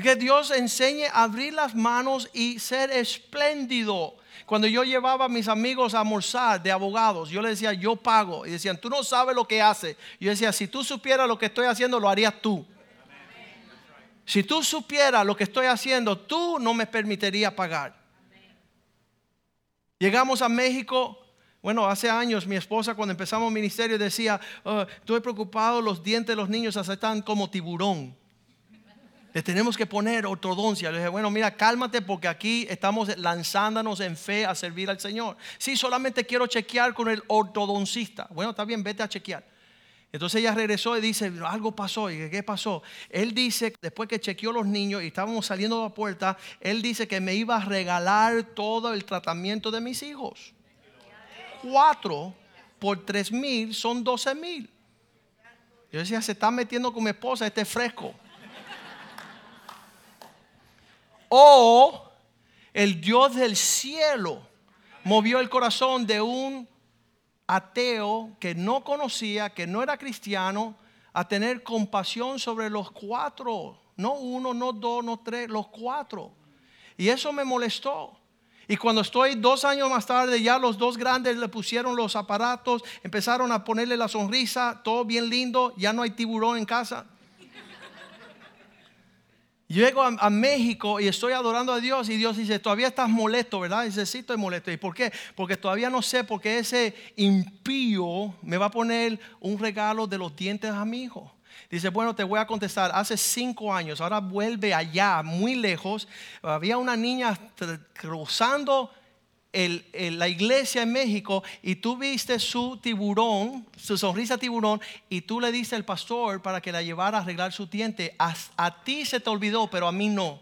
Que Dios enseñe a abrir las manos y ser espléndido. Cuando yo llevaba a mis amigos a almorzar de abogados, yo les decía, yo pago. Y decían, tú no sabes lo que hace. Yo decía, si tú supieras lo que estoy haciendo, lo harías tú. Si tú supieras lo que estoy haciendo, tú no me permitirías pagar. Llegamos a México, bueno, hace años mi esposa cuando empezamos el ministerio decía, oh, estoy preocupado, los dientes de los niños están como tiburón. Le tenemos que poner ortodoncia. Le dije, bueno, mira, cálmate porque aquí estamos lanzándonos en fe a servir al Señor. Sí, solamente quiero chequear con el ortodoncista. Bueno, está bien, vete a chequear. Entonces ella regresó y dice, algo pasó. ¿Y qué pasó? Él dice, después que chequeó los niños y estábamos saliendo de la puerta, él dice que me iba a regalar todo el tratamiento de mis hijos. Cuatro por tres mil son doce mil. Yo decía, se está metiendo con mi esposa, este fresco. O el Dios del cielo movió el corazón de un ateo que no conocía, que no era cristiano, a tener compasión sobre los cuatro. No uno, no dos, no tres, los cuatro. Y eso me molestó. Y cuando estoy dos años más tarde, ya los dos grandes le pusieron los aparatos, empezaron a ponerle la sonrisa, todo bien lindo, ya no hay tiburón en casa. Llego a, México y estoy adorando a Dios y Dios dice, todavía estás molesto, ¿verdad? Dice, sí, estoy molesto. ¿Y por qué? Porque todavía no sé por qué ese impío me va a poner un regalo de los dientes a mi hijo. Dice, bueno, te voy a contestar, hace cinco años, ahora vuelve allá, muy lejos, había una niña cruzando la iglesia en México y tú viste su tiburón, su sonrisa tiburón, y tú le diste al pastor para que la llevara a arreglar su diente. A, a ti se te olvidó, pero a mí no.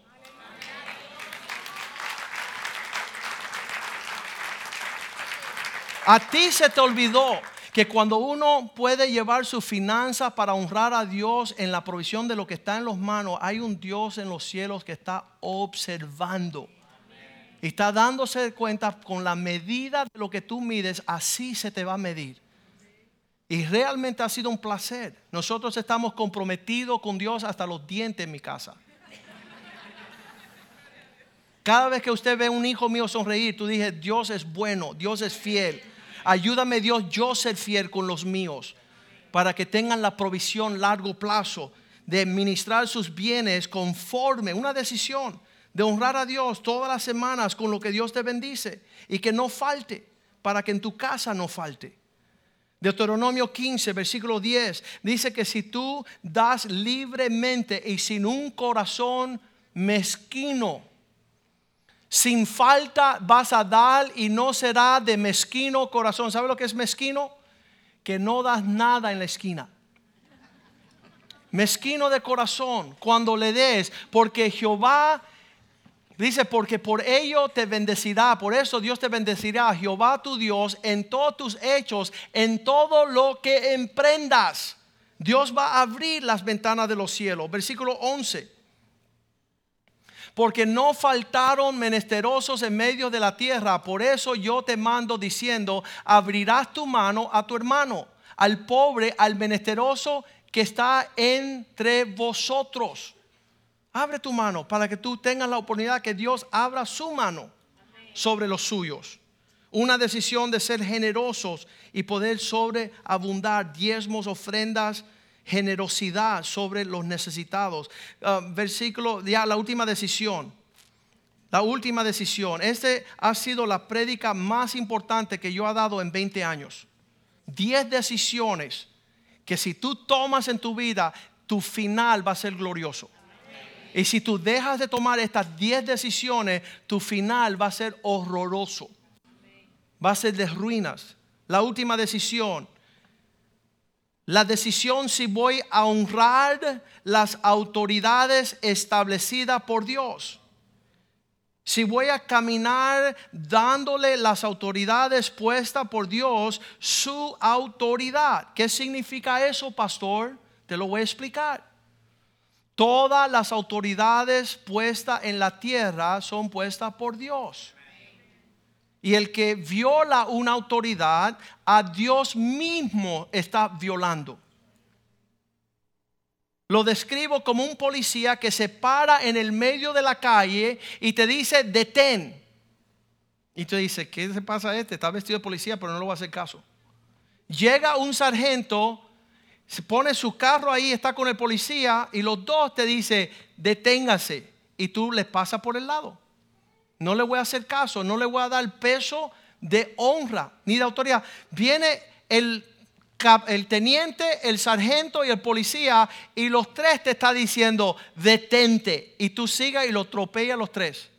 A ti se te olvidó que cuando uno puede llevar sus finanzas para honrar a Dios en la provisión de lo que está en los manos, hay un Dios en los cielos que está observando está dándose cuenta con la medida de lo que tú mides, así se te va a medir. Y realmente ha sido un placer. Nosotros estamos comprometidos con Dios hasta los dientes en mi casa. Cada vez que usted ve a un hijo mío sonreír, tú dices, Dios es bueno, Dios es fiel. Ayúdame Dios, yo ser fiel con los míos, para que tengan la provisión largo plazo de administrar sus bienes conforme, una decisión de honrar a Dios todas las semanas con lo que Dios te bendice y que no falte, para que en tu casa no falte. Deuteronomio 15, versículo 10, dice que si tú das libremente y sin un corazón mezquino, sin falta vas a dar y no será de mezquino corazón. ¿Sabe lo que es mezquino? Que no das nada en la esquina. Mezquino de corazón cuando le des, porque Jehová Dice, porque por ello te bendecirá, por eso Dios te bendecirá, Jehová tu Dios, en todos tus hechos, en todo lo que emprendas. Dios va a abrir las ventanas de los cielos. Versículo 11. Porque no faltaron menesterosos en medio de la tierra, por eso yo te mando diciendo, abrirás tu mano a tu hermano, al pobre, al menesteroso que está entre vosotros Abre tu mano para que tú tengas la oportunidad que Dios abra su mano sobre los suyos. Una decisión de ser generosos y poder sobreabundar diezmos, ofrendas, generosidad sobre los necesitados. Ah, versículo, ya la última decisión. La última decisión. Este ha sido la prédica más importante que yo he dado en 20 años. Diez decisiones que si tú tomas en tu vida, tu final va a ser glorioso. Y si tú dejas de tomar estas 10 decisiones, tu final va a ser horroroso. Va a ser de ruinas. La última decisión. La decisión si voy a honrar las autoridades establecidas por Dios. Si voy a caminar dándole las autoridades puestas por Dios su autoridad. ¿Qué significa eso, pastor? Te lo voy a explicar. Todas las autoridades puestas en la tierra son puestas por Dios. Y el que viola una autoridad, a Dios mismo está violando. Lo describo como un policía que se para en el medio de la calle y te dice, detén. Y tú dices, ¿qué se pasa este? Está vestido de policía, pero no lo va a hacer caso. Llega un sargento, pone su carro ahí, está con el policía y los dos te dicen, deténgase. Y tú le pasas por el lado. No le voy a hacer caso, no le voy a dar peso de honra ni de autoridad. Viene el el teniente, el sargento y el policía, y los tres te está diciendo, detente, y tú sigas y lo atropella a los tres.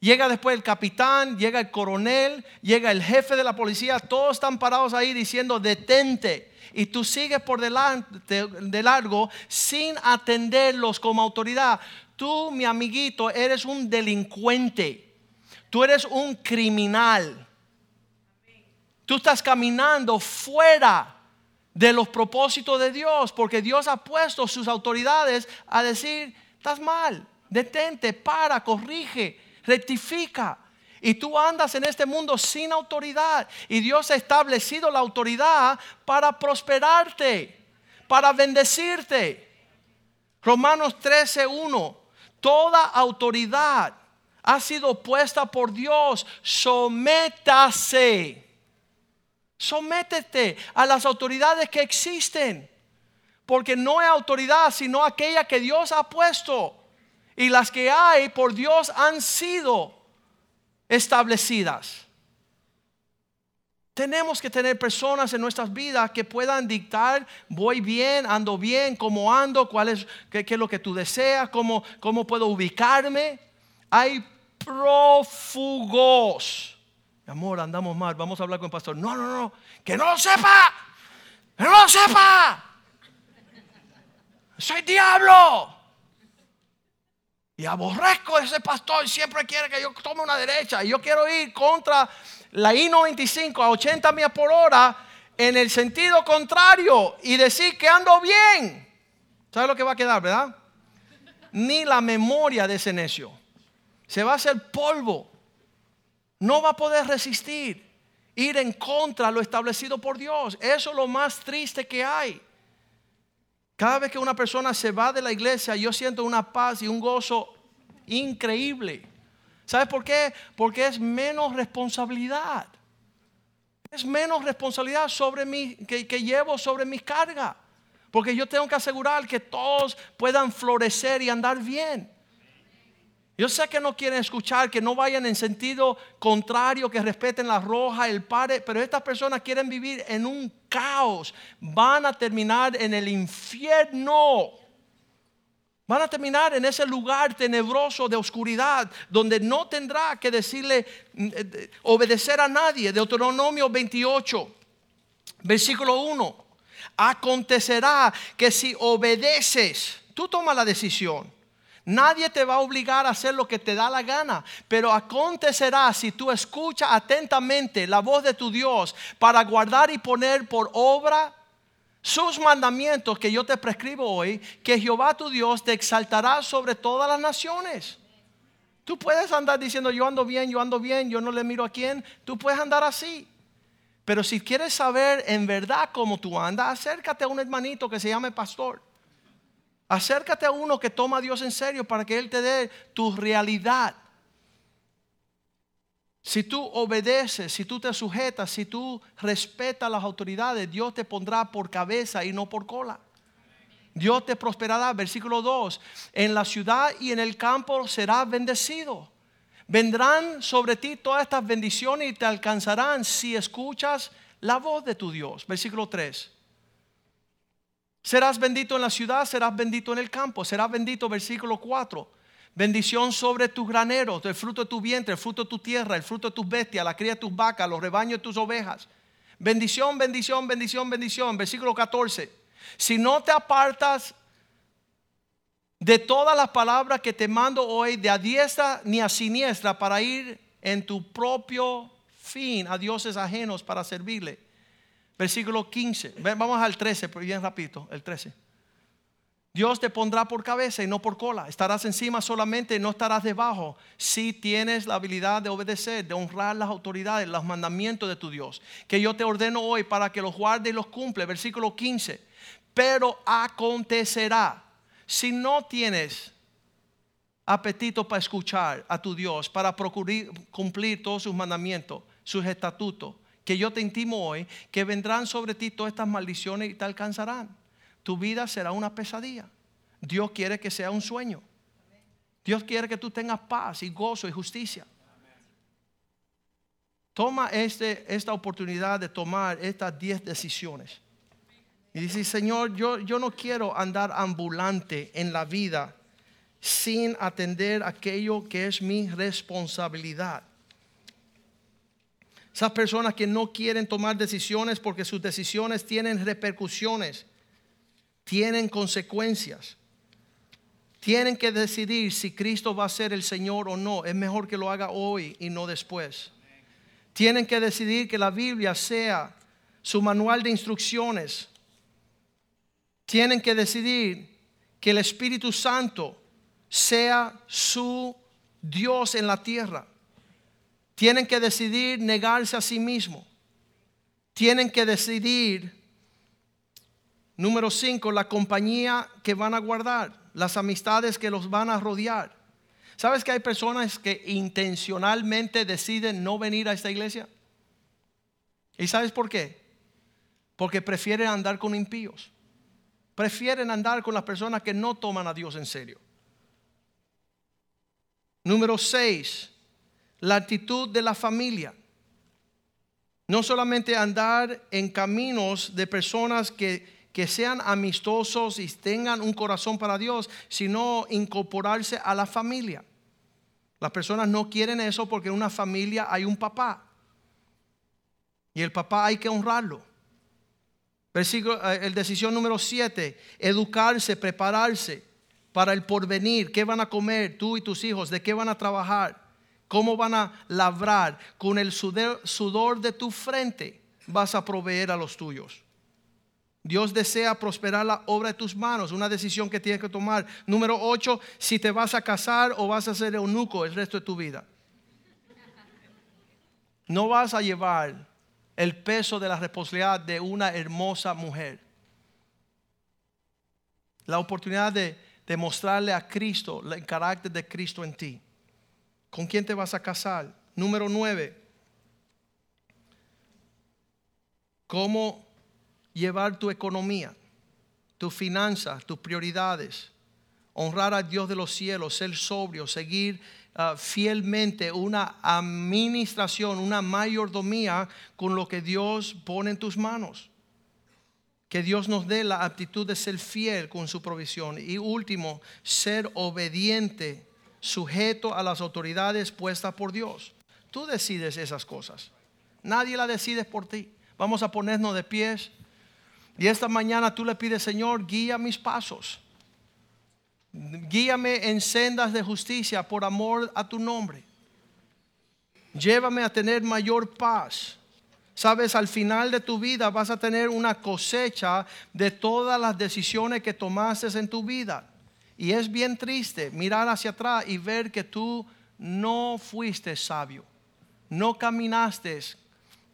Llega después el capitán, llega el coronel, llega el jefe de la policía, todos están parados ahí diciendo, detente. Y tú sigues por delante de largo sin atenderlos como autoridad. Tú, mi amiguito, eres un delincuente. Tú eres un criminal. Tú estás caminando fuera de los propósitos de Dios, porque Dios ha puesto sus autoridades a decir, estás mal, detente, para, corrige, rectifica. Y tú andas en este mundo sin autoridad. Y Dios ha establecido la autoridad para prosperarte, para bendecirte. Romanos 13:1. Toda autoridad ha sido puesta por Dios. Sométase Sométete a las autoridades que existen. Porque no es autoridad, sino aquella que Dios ha puesto. Y las que hay por Dios han sido establecidas. Tenemos que tener personas en nuestras vidas que puedan dictar, voy bien, ando bien, cómo ando, cuál es, qué, es lo que tú deseas, cómo, cómo puedo ubicarme. Hay prófugos amor, andamos mal, vamos a hablar con el pastor. No, no, no, que no lo sepa, que no lo sepa. Soy diablo. Y aborrezco a ese pastor, siempre quiere que yo tome una derecha. Y yo quiero ir contra la I-95 a 80 millas por hora en el sentido contrario y decir que ando bien. ¿Sabe lo que va a quedar, verdad? Ni la memoria de ese necio. Se va a hacer polvo no va a poder resistir ir en contra de lo establecido por Dios. Eso es lo más triste que hay. Cada vez que una persona se va de la iglesia, yo siento una paz y un gozo increíble. ¿Sabes por qué? Porque es menos responsabilidad. Es menos responsabilidad sobre mí que, que llevo sobre mis cargas. Porque yo tengo que asegurar que todos puedan florecer y andar bien. Yo sé que no quieren escuchar, que no vayan en sentido contrario, que respeten la roja, el padre, pero estas personas quieren vivir en un caos. Van a terminar en el infierno. Van a terminar en ese lugar tenebroso de oscuridad, donde no tendrá que decirle, mm, eh, obedecer a nadie. Deuteronomio 28, versículo 1. Acontecerá que si obedeces, tú tomas la decisión Nadie te va a obligar a hacer lo que te da la gana, pero acontecerá si tú escuchas atentamente la voz de tu Dios para guardar y poner por obra sus mandamientos que yo te prescribo hoy, que Jehová tu Dios te exaltará sobre todas las naciones. Tú puedes andar diciendo yo ando bien, yo ando bien, yo no le miro a quién, tú puedes andar así. Pero si quieres saber en verdad cómo tú andas, acércate a un hermanito que se llame pastor. Acércate a uno que toma a Dios en serio para que Él te dé tu realidad. Si tú obedeces, si tú te sujetas, si tú respetas las autoridades, Dios te pondrá por cabeza y no por cola. Dios te prosperará. Versículo 2. En la ciudad y en el campo serás bendecido. Vendrán sobre ti todas estas bendiciones y te alcanzarán si escuchas la voz de tu Dios. Versículo 3. Serás bendito en la ciudad, serás bendito en el campo, serás bendito, versículo 4. Bendición sobre tus graneros, el fruto de tu vientre, el fruto de tu tierra, el fruto de tus bestias, la cría de tus vacas, los rebaños de tus ovejas. Bendición, bendición, bendición, bendición. Versículo 14. Si no te apartas de todas las palabras que te mando hoy, de a diestra ni a siniestra, para ir en tu propio fin a dioses ajenos para servirle Versículo 15. Vamos al 13, pero bien rapidito, el 13. Dios te pondrá por cabeza y no por cola. Estarás encima solamente, no estarás debajo. Si tienes la habilidad de obedecer, de honrar las autoridades, los mandamientos de tu Dios. Que yo te ordeno hoy para que los guarde y los cumple. Versículo 15. Pero acontecerá, si no tienes apetito para escuchar a tu Dios, para procurar cumplir todos sus mandamientos, sus estatutos, que yo te intimo hoy, que vendrán sobre ti todas estas maldiciones y te alcanzarán tu vida será una pesadilla. Dios quiere que sea un sueño. Dios quiere que tú tengas paz y gozo y justicia. Toma este, esta oportunidad de tomar estas 10 decisiones. Y dice, Señor, yo, yo no quiero andar ambulante en la vida sin atender aquello que es mi responsabilidad. Esas personas que no quieren tomar decisiones porque sus decisiones tienen repercusiones tienen consecuencias. Tienen que decidir si Cristo va a ser el Señor o no. Es mejor que lo haga hoy y no después. Tienen que decidir que la Biblia sea su manual de instrucciones. Tienen que decidir que el Espíritu Santo sea su Dios en la tierra. Tienen que decidir negarse a sí mismo. Tienen que decidir Número cinco, la compañía que van a guardar, las amistades que los van a rodear. ¿Sabes que hay personas que intencionalmente deciden no venir a esta iglesia? ¿Y sabes por qué? Porque prefieren andar con impíos. Prefieren andar con las personas que no toman a Dios en serio. Número seis, la actitud de la familia. No solamente andar en caminos de personas que que sean amistosos y tengan un corazón para Dios, sino incorporarse a la familia. Las personas no quieren eso porque en una familia hay un papá. Y el papá hay que honrarlo. Versículo, eh, el decisión número 7, educarse, prepararse para el porvenir. ¿Qué van a comer tú y tus hijos? ¿De qué van a trabajar? ¿Cómo van a labrar? Con el sudor de tu frente vas a proveer a los tuyos. Dios desea prosperar la obra de tus manos, una decisión que tienes que tomar. Número 8, si te vas a casar o vas a ser eunuco el resto de tu vida. No vas a llevar el peso de la responsabilidad de una hermosa mujer. La oportunidad de, demostrarle a Cristo, el carácter de Cristo en ti. ¿Con quién te vas a casar? Número 9. ¿Cómo llevar tu economía, tus finanzas, tus prioridades, honrar a Dios de los cielos, ser sobrio, seguir ah, fielmente una administración, una mayordomía con lo que Dios pone en tus manos. Que Dios nos dé la actitud de ser fiel con su provisión. Y último, ser obediente, sujeto a las autoridades puestas por Dios. Tú decides esas cosas. Nadie las decide por ti. Vamos a ponernos de pies. Y esta mañana tú le pides, Señor, guía mis pasos. Guíame en sendas de justicia por amor a tu nombre. Llévame a tener mayor paz. Sabes, al final de tu vida vas a tener una cosecha de todas las decisiones que tomaste en tu vida. Y es bien triste mirar hacia atrás y ver que tú no fuiste sabio. No caminaste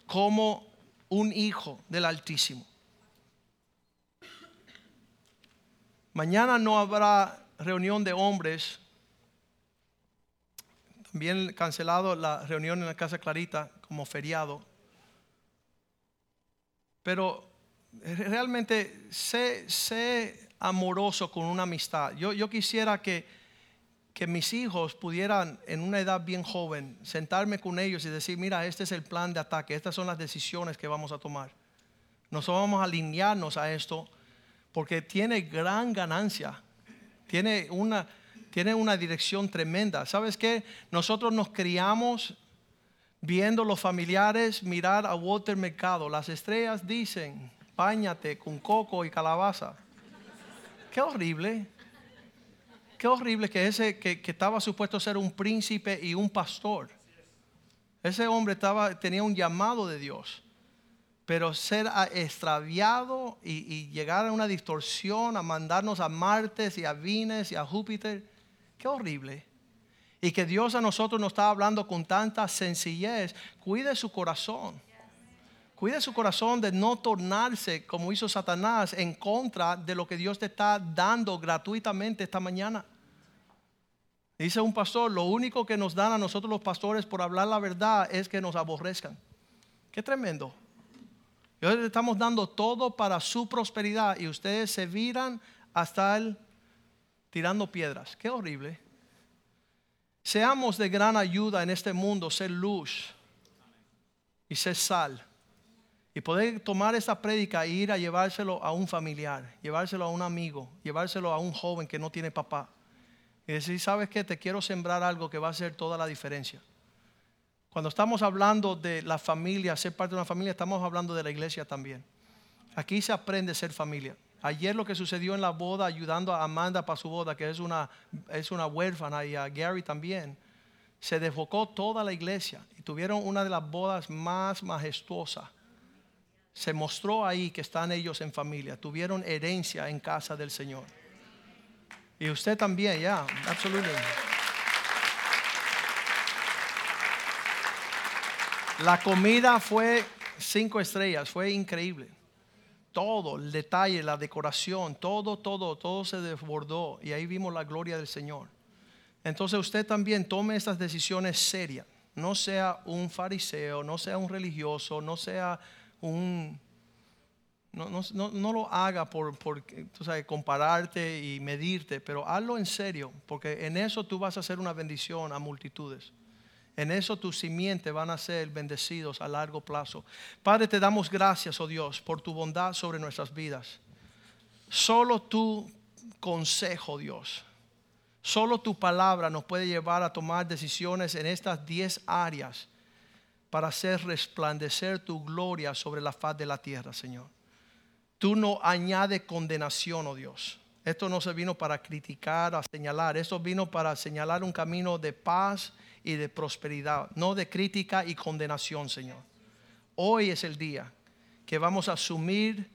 como un hijo del Altísimo. Mañana no habrá reunión de hombres. También cancelado la reunión en la Casa Clarita como feriado. Pero realmente sé, amoroso con una amistad. Yo, yo quisiera que, que mis hijos pudieran en una edad bien joven sentarme con ellos y decir, mira, este es el plan de ataque, estas son las decisiones que vamos a tomar. Nosotros vamos a alinearnos a esto porque tiene gran ganancia, tiene una, tiene una dirección tremenda. ¿Sabes qué? Nosotros nos criamos viendo los familiares mirar a Walter Mercado. Las estrellas dicen, páñate con coco y calabaza. Qué horrible. Qué horrible que ese que, que estaba supuesto a ser un príncipe y un pastor. Ese hombre estaba, tenía un llamado de Dios. Pero ser extraviado y, y llegar a una distorsión, a mandarnos a Martes y a Vines y a Júpiter, qué horrible. Y que Dios a nosotros nos está hablando con tanta sencillez. Cuide su corazón. Cuide su corazón de no tornarse como hizo Satanás en contra de lo que Dios te está dando gratuitamente esta mañana. Dice un pastor, lo único que nos dan a nosotros los pastores por hablar la verdad es que nos aborrezcan. Qué tremendo. Hoy le estamos dando todo para su prosperidad y ustedes se viran hasta el tirando piedras. Qué horrible. Seamos de gran ayuda en este mundo, ser luz y ser sal. Y poder tomar esta prédica e ir a llevárselo a un familiar, llevárselo a un amigo, llevárselo a un joven que no tiene papá. Y decir, ¿sabes qué? Te quiero sembrar algo que va a hacer toda la diferencia. Cuando estamos hablando de la familia, ser parte de una familia, estamos hablando de la iglesia también. Aquí se aprende a ser familia. Ayer lo que sucedió en la boda, ayudando a Amanda para su boda, que es una, es una huérfana, y a Gary también, se desbocó toda la iglesia y tuvieron una de las bodas más majestuosas. Se mostró ahí que están ellos en familia, tuvieron herencia en casa del Señor. Y usted también, ya, absolutamente. La comida fue cinco estrellas, fue increíble. Todo, el detalle, la decoración, todo, todo, todo se desbordó y ahí vimos la gloria del Señor. Entonces usted también tome estas decisiones serias. No sea un fariseo, no sea un religioso, no sea un... No, no, no, no lo haga por, por tú sabes, compararte y medirte, pero hazlo en serio, porque en eso tú vas a hacer una bendición a multitudes. En eso tus simientes van a ser bendecidos a largo plazo. Padre, te damos gracias, oh Dios, por tu bondad sobre nuestras vidas. Solo tu consejo, Dios, solo tu palabra nos puede llevar a tomar decisiones en estas 10 áreas para hacer resplandecer tu gloria sobre la faz de la tierra, Señor. Tú no añades condenación, oh Dios. Esto no se vino para criticar, a señalar. Esto vino para señalar un camino de paz y de prosperidad, no de crítica y condenación, Señor. Hoy es el día que vamos a asumir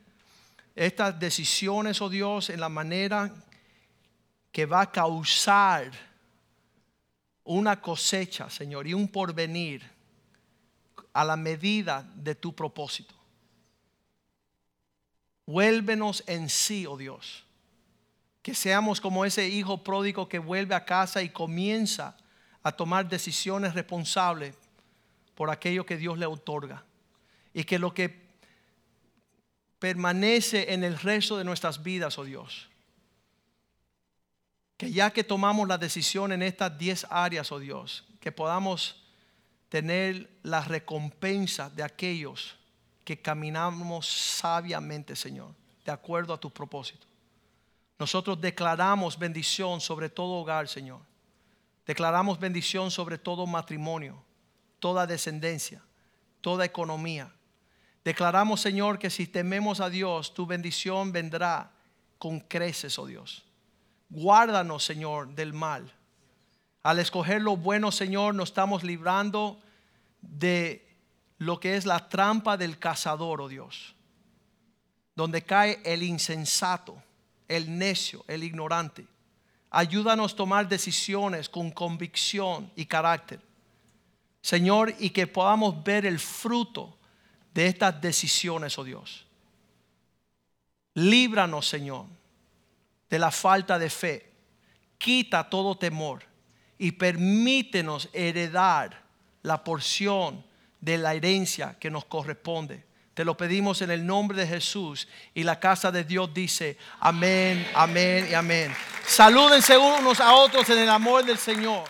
estas decisiones, oh Dios, en la manera que va a causar una cosecha, Señor, y un porvenir a la medida de tu propósito. Vuélvenos en sí, oh Dios. Que seamos como ese hijo pródigo que vuelve a casa y comienza a tomar decisiones responsables por aquello que Dios le otorga. Y que lo que permanece en el resto de nuestras vidas, oh Dios. Que ya que tomamos la decisión en estas 10 áreas, oh Dios, que podamos tener la recompensa de aquellos que caminamos sabiamente, Señor, de acuerdo a tu propósito. Nosotros declaramos bendición sobre todo hogar, Señor. Declaramos bendición sobre todo matrimonio, toda descendencia, toda economía. Declaramos, Señor, que si tememos a Dios, tu bendición vendrá con creces, oh Dios. Guárdanos, Señor, del mal. Al escoger lo bueno, Señor, nos estamos librando de lo que es la trampa del cazador, oh Dios. Donde cae el insensato, el necio, el ignorante. Ayúdanos a tomar decisiones con convicción y carácter. Señor, y que podamos ver el fruto de estas decisiones, oh Dios. Líbranos, Señor, de la falta de fe. Quita todo temor y permítenos heredar la porción de la herencia que nos corresponde. Te lo pedimos en el nombre de Jesús. Y la casa de Dios dice, amén, amén y amén. Salúdense unos a otros en el amor del Señor.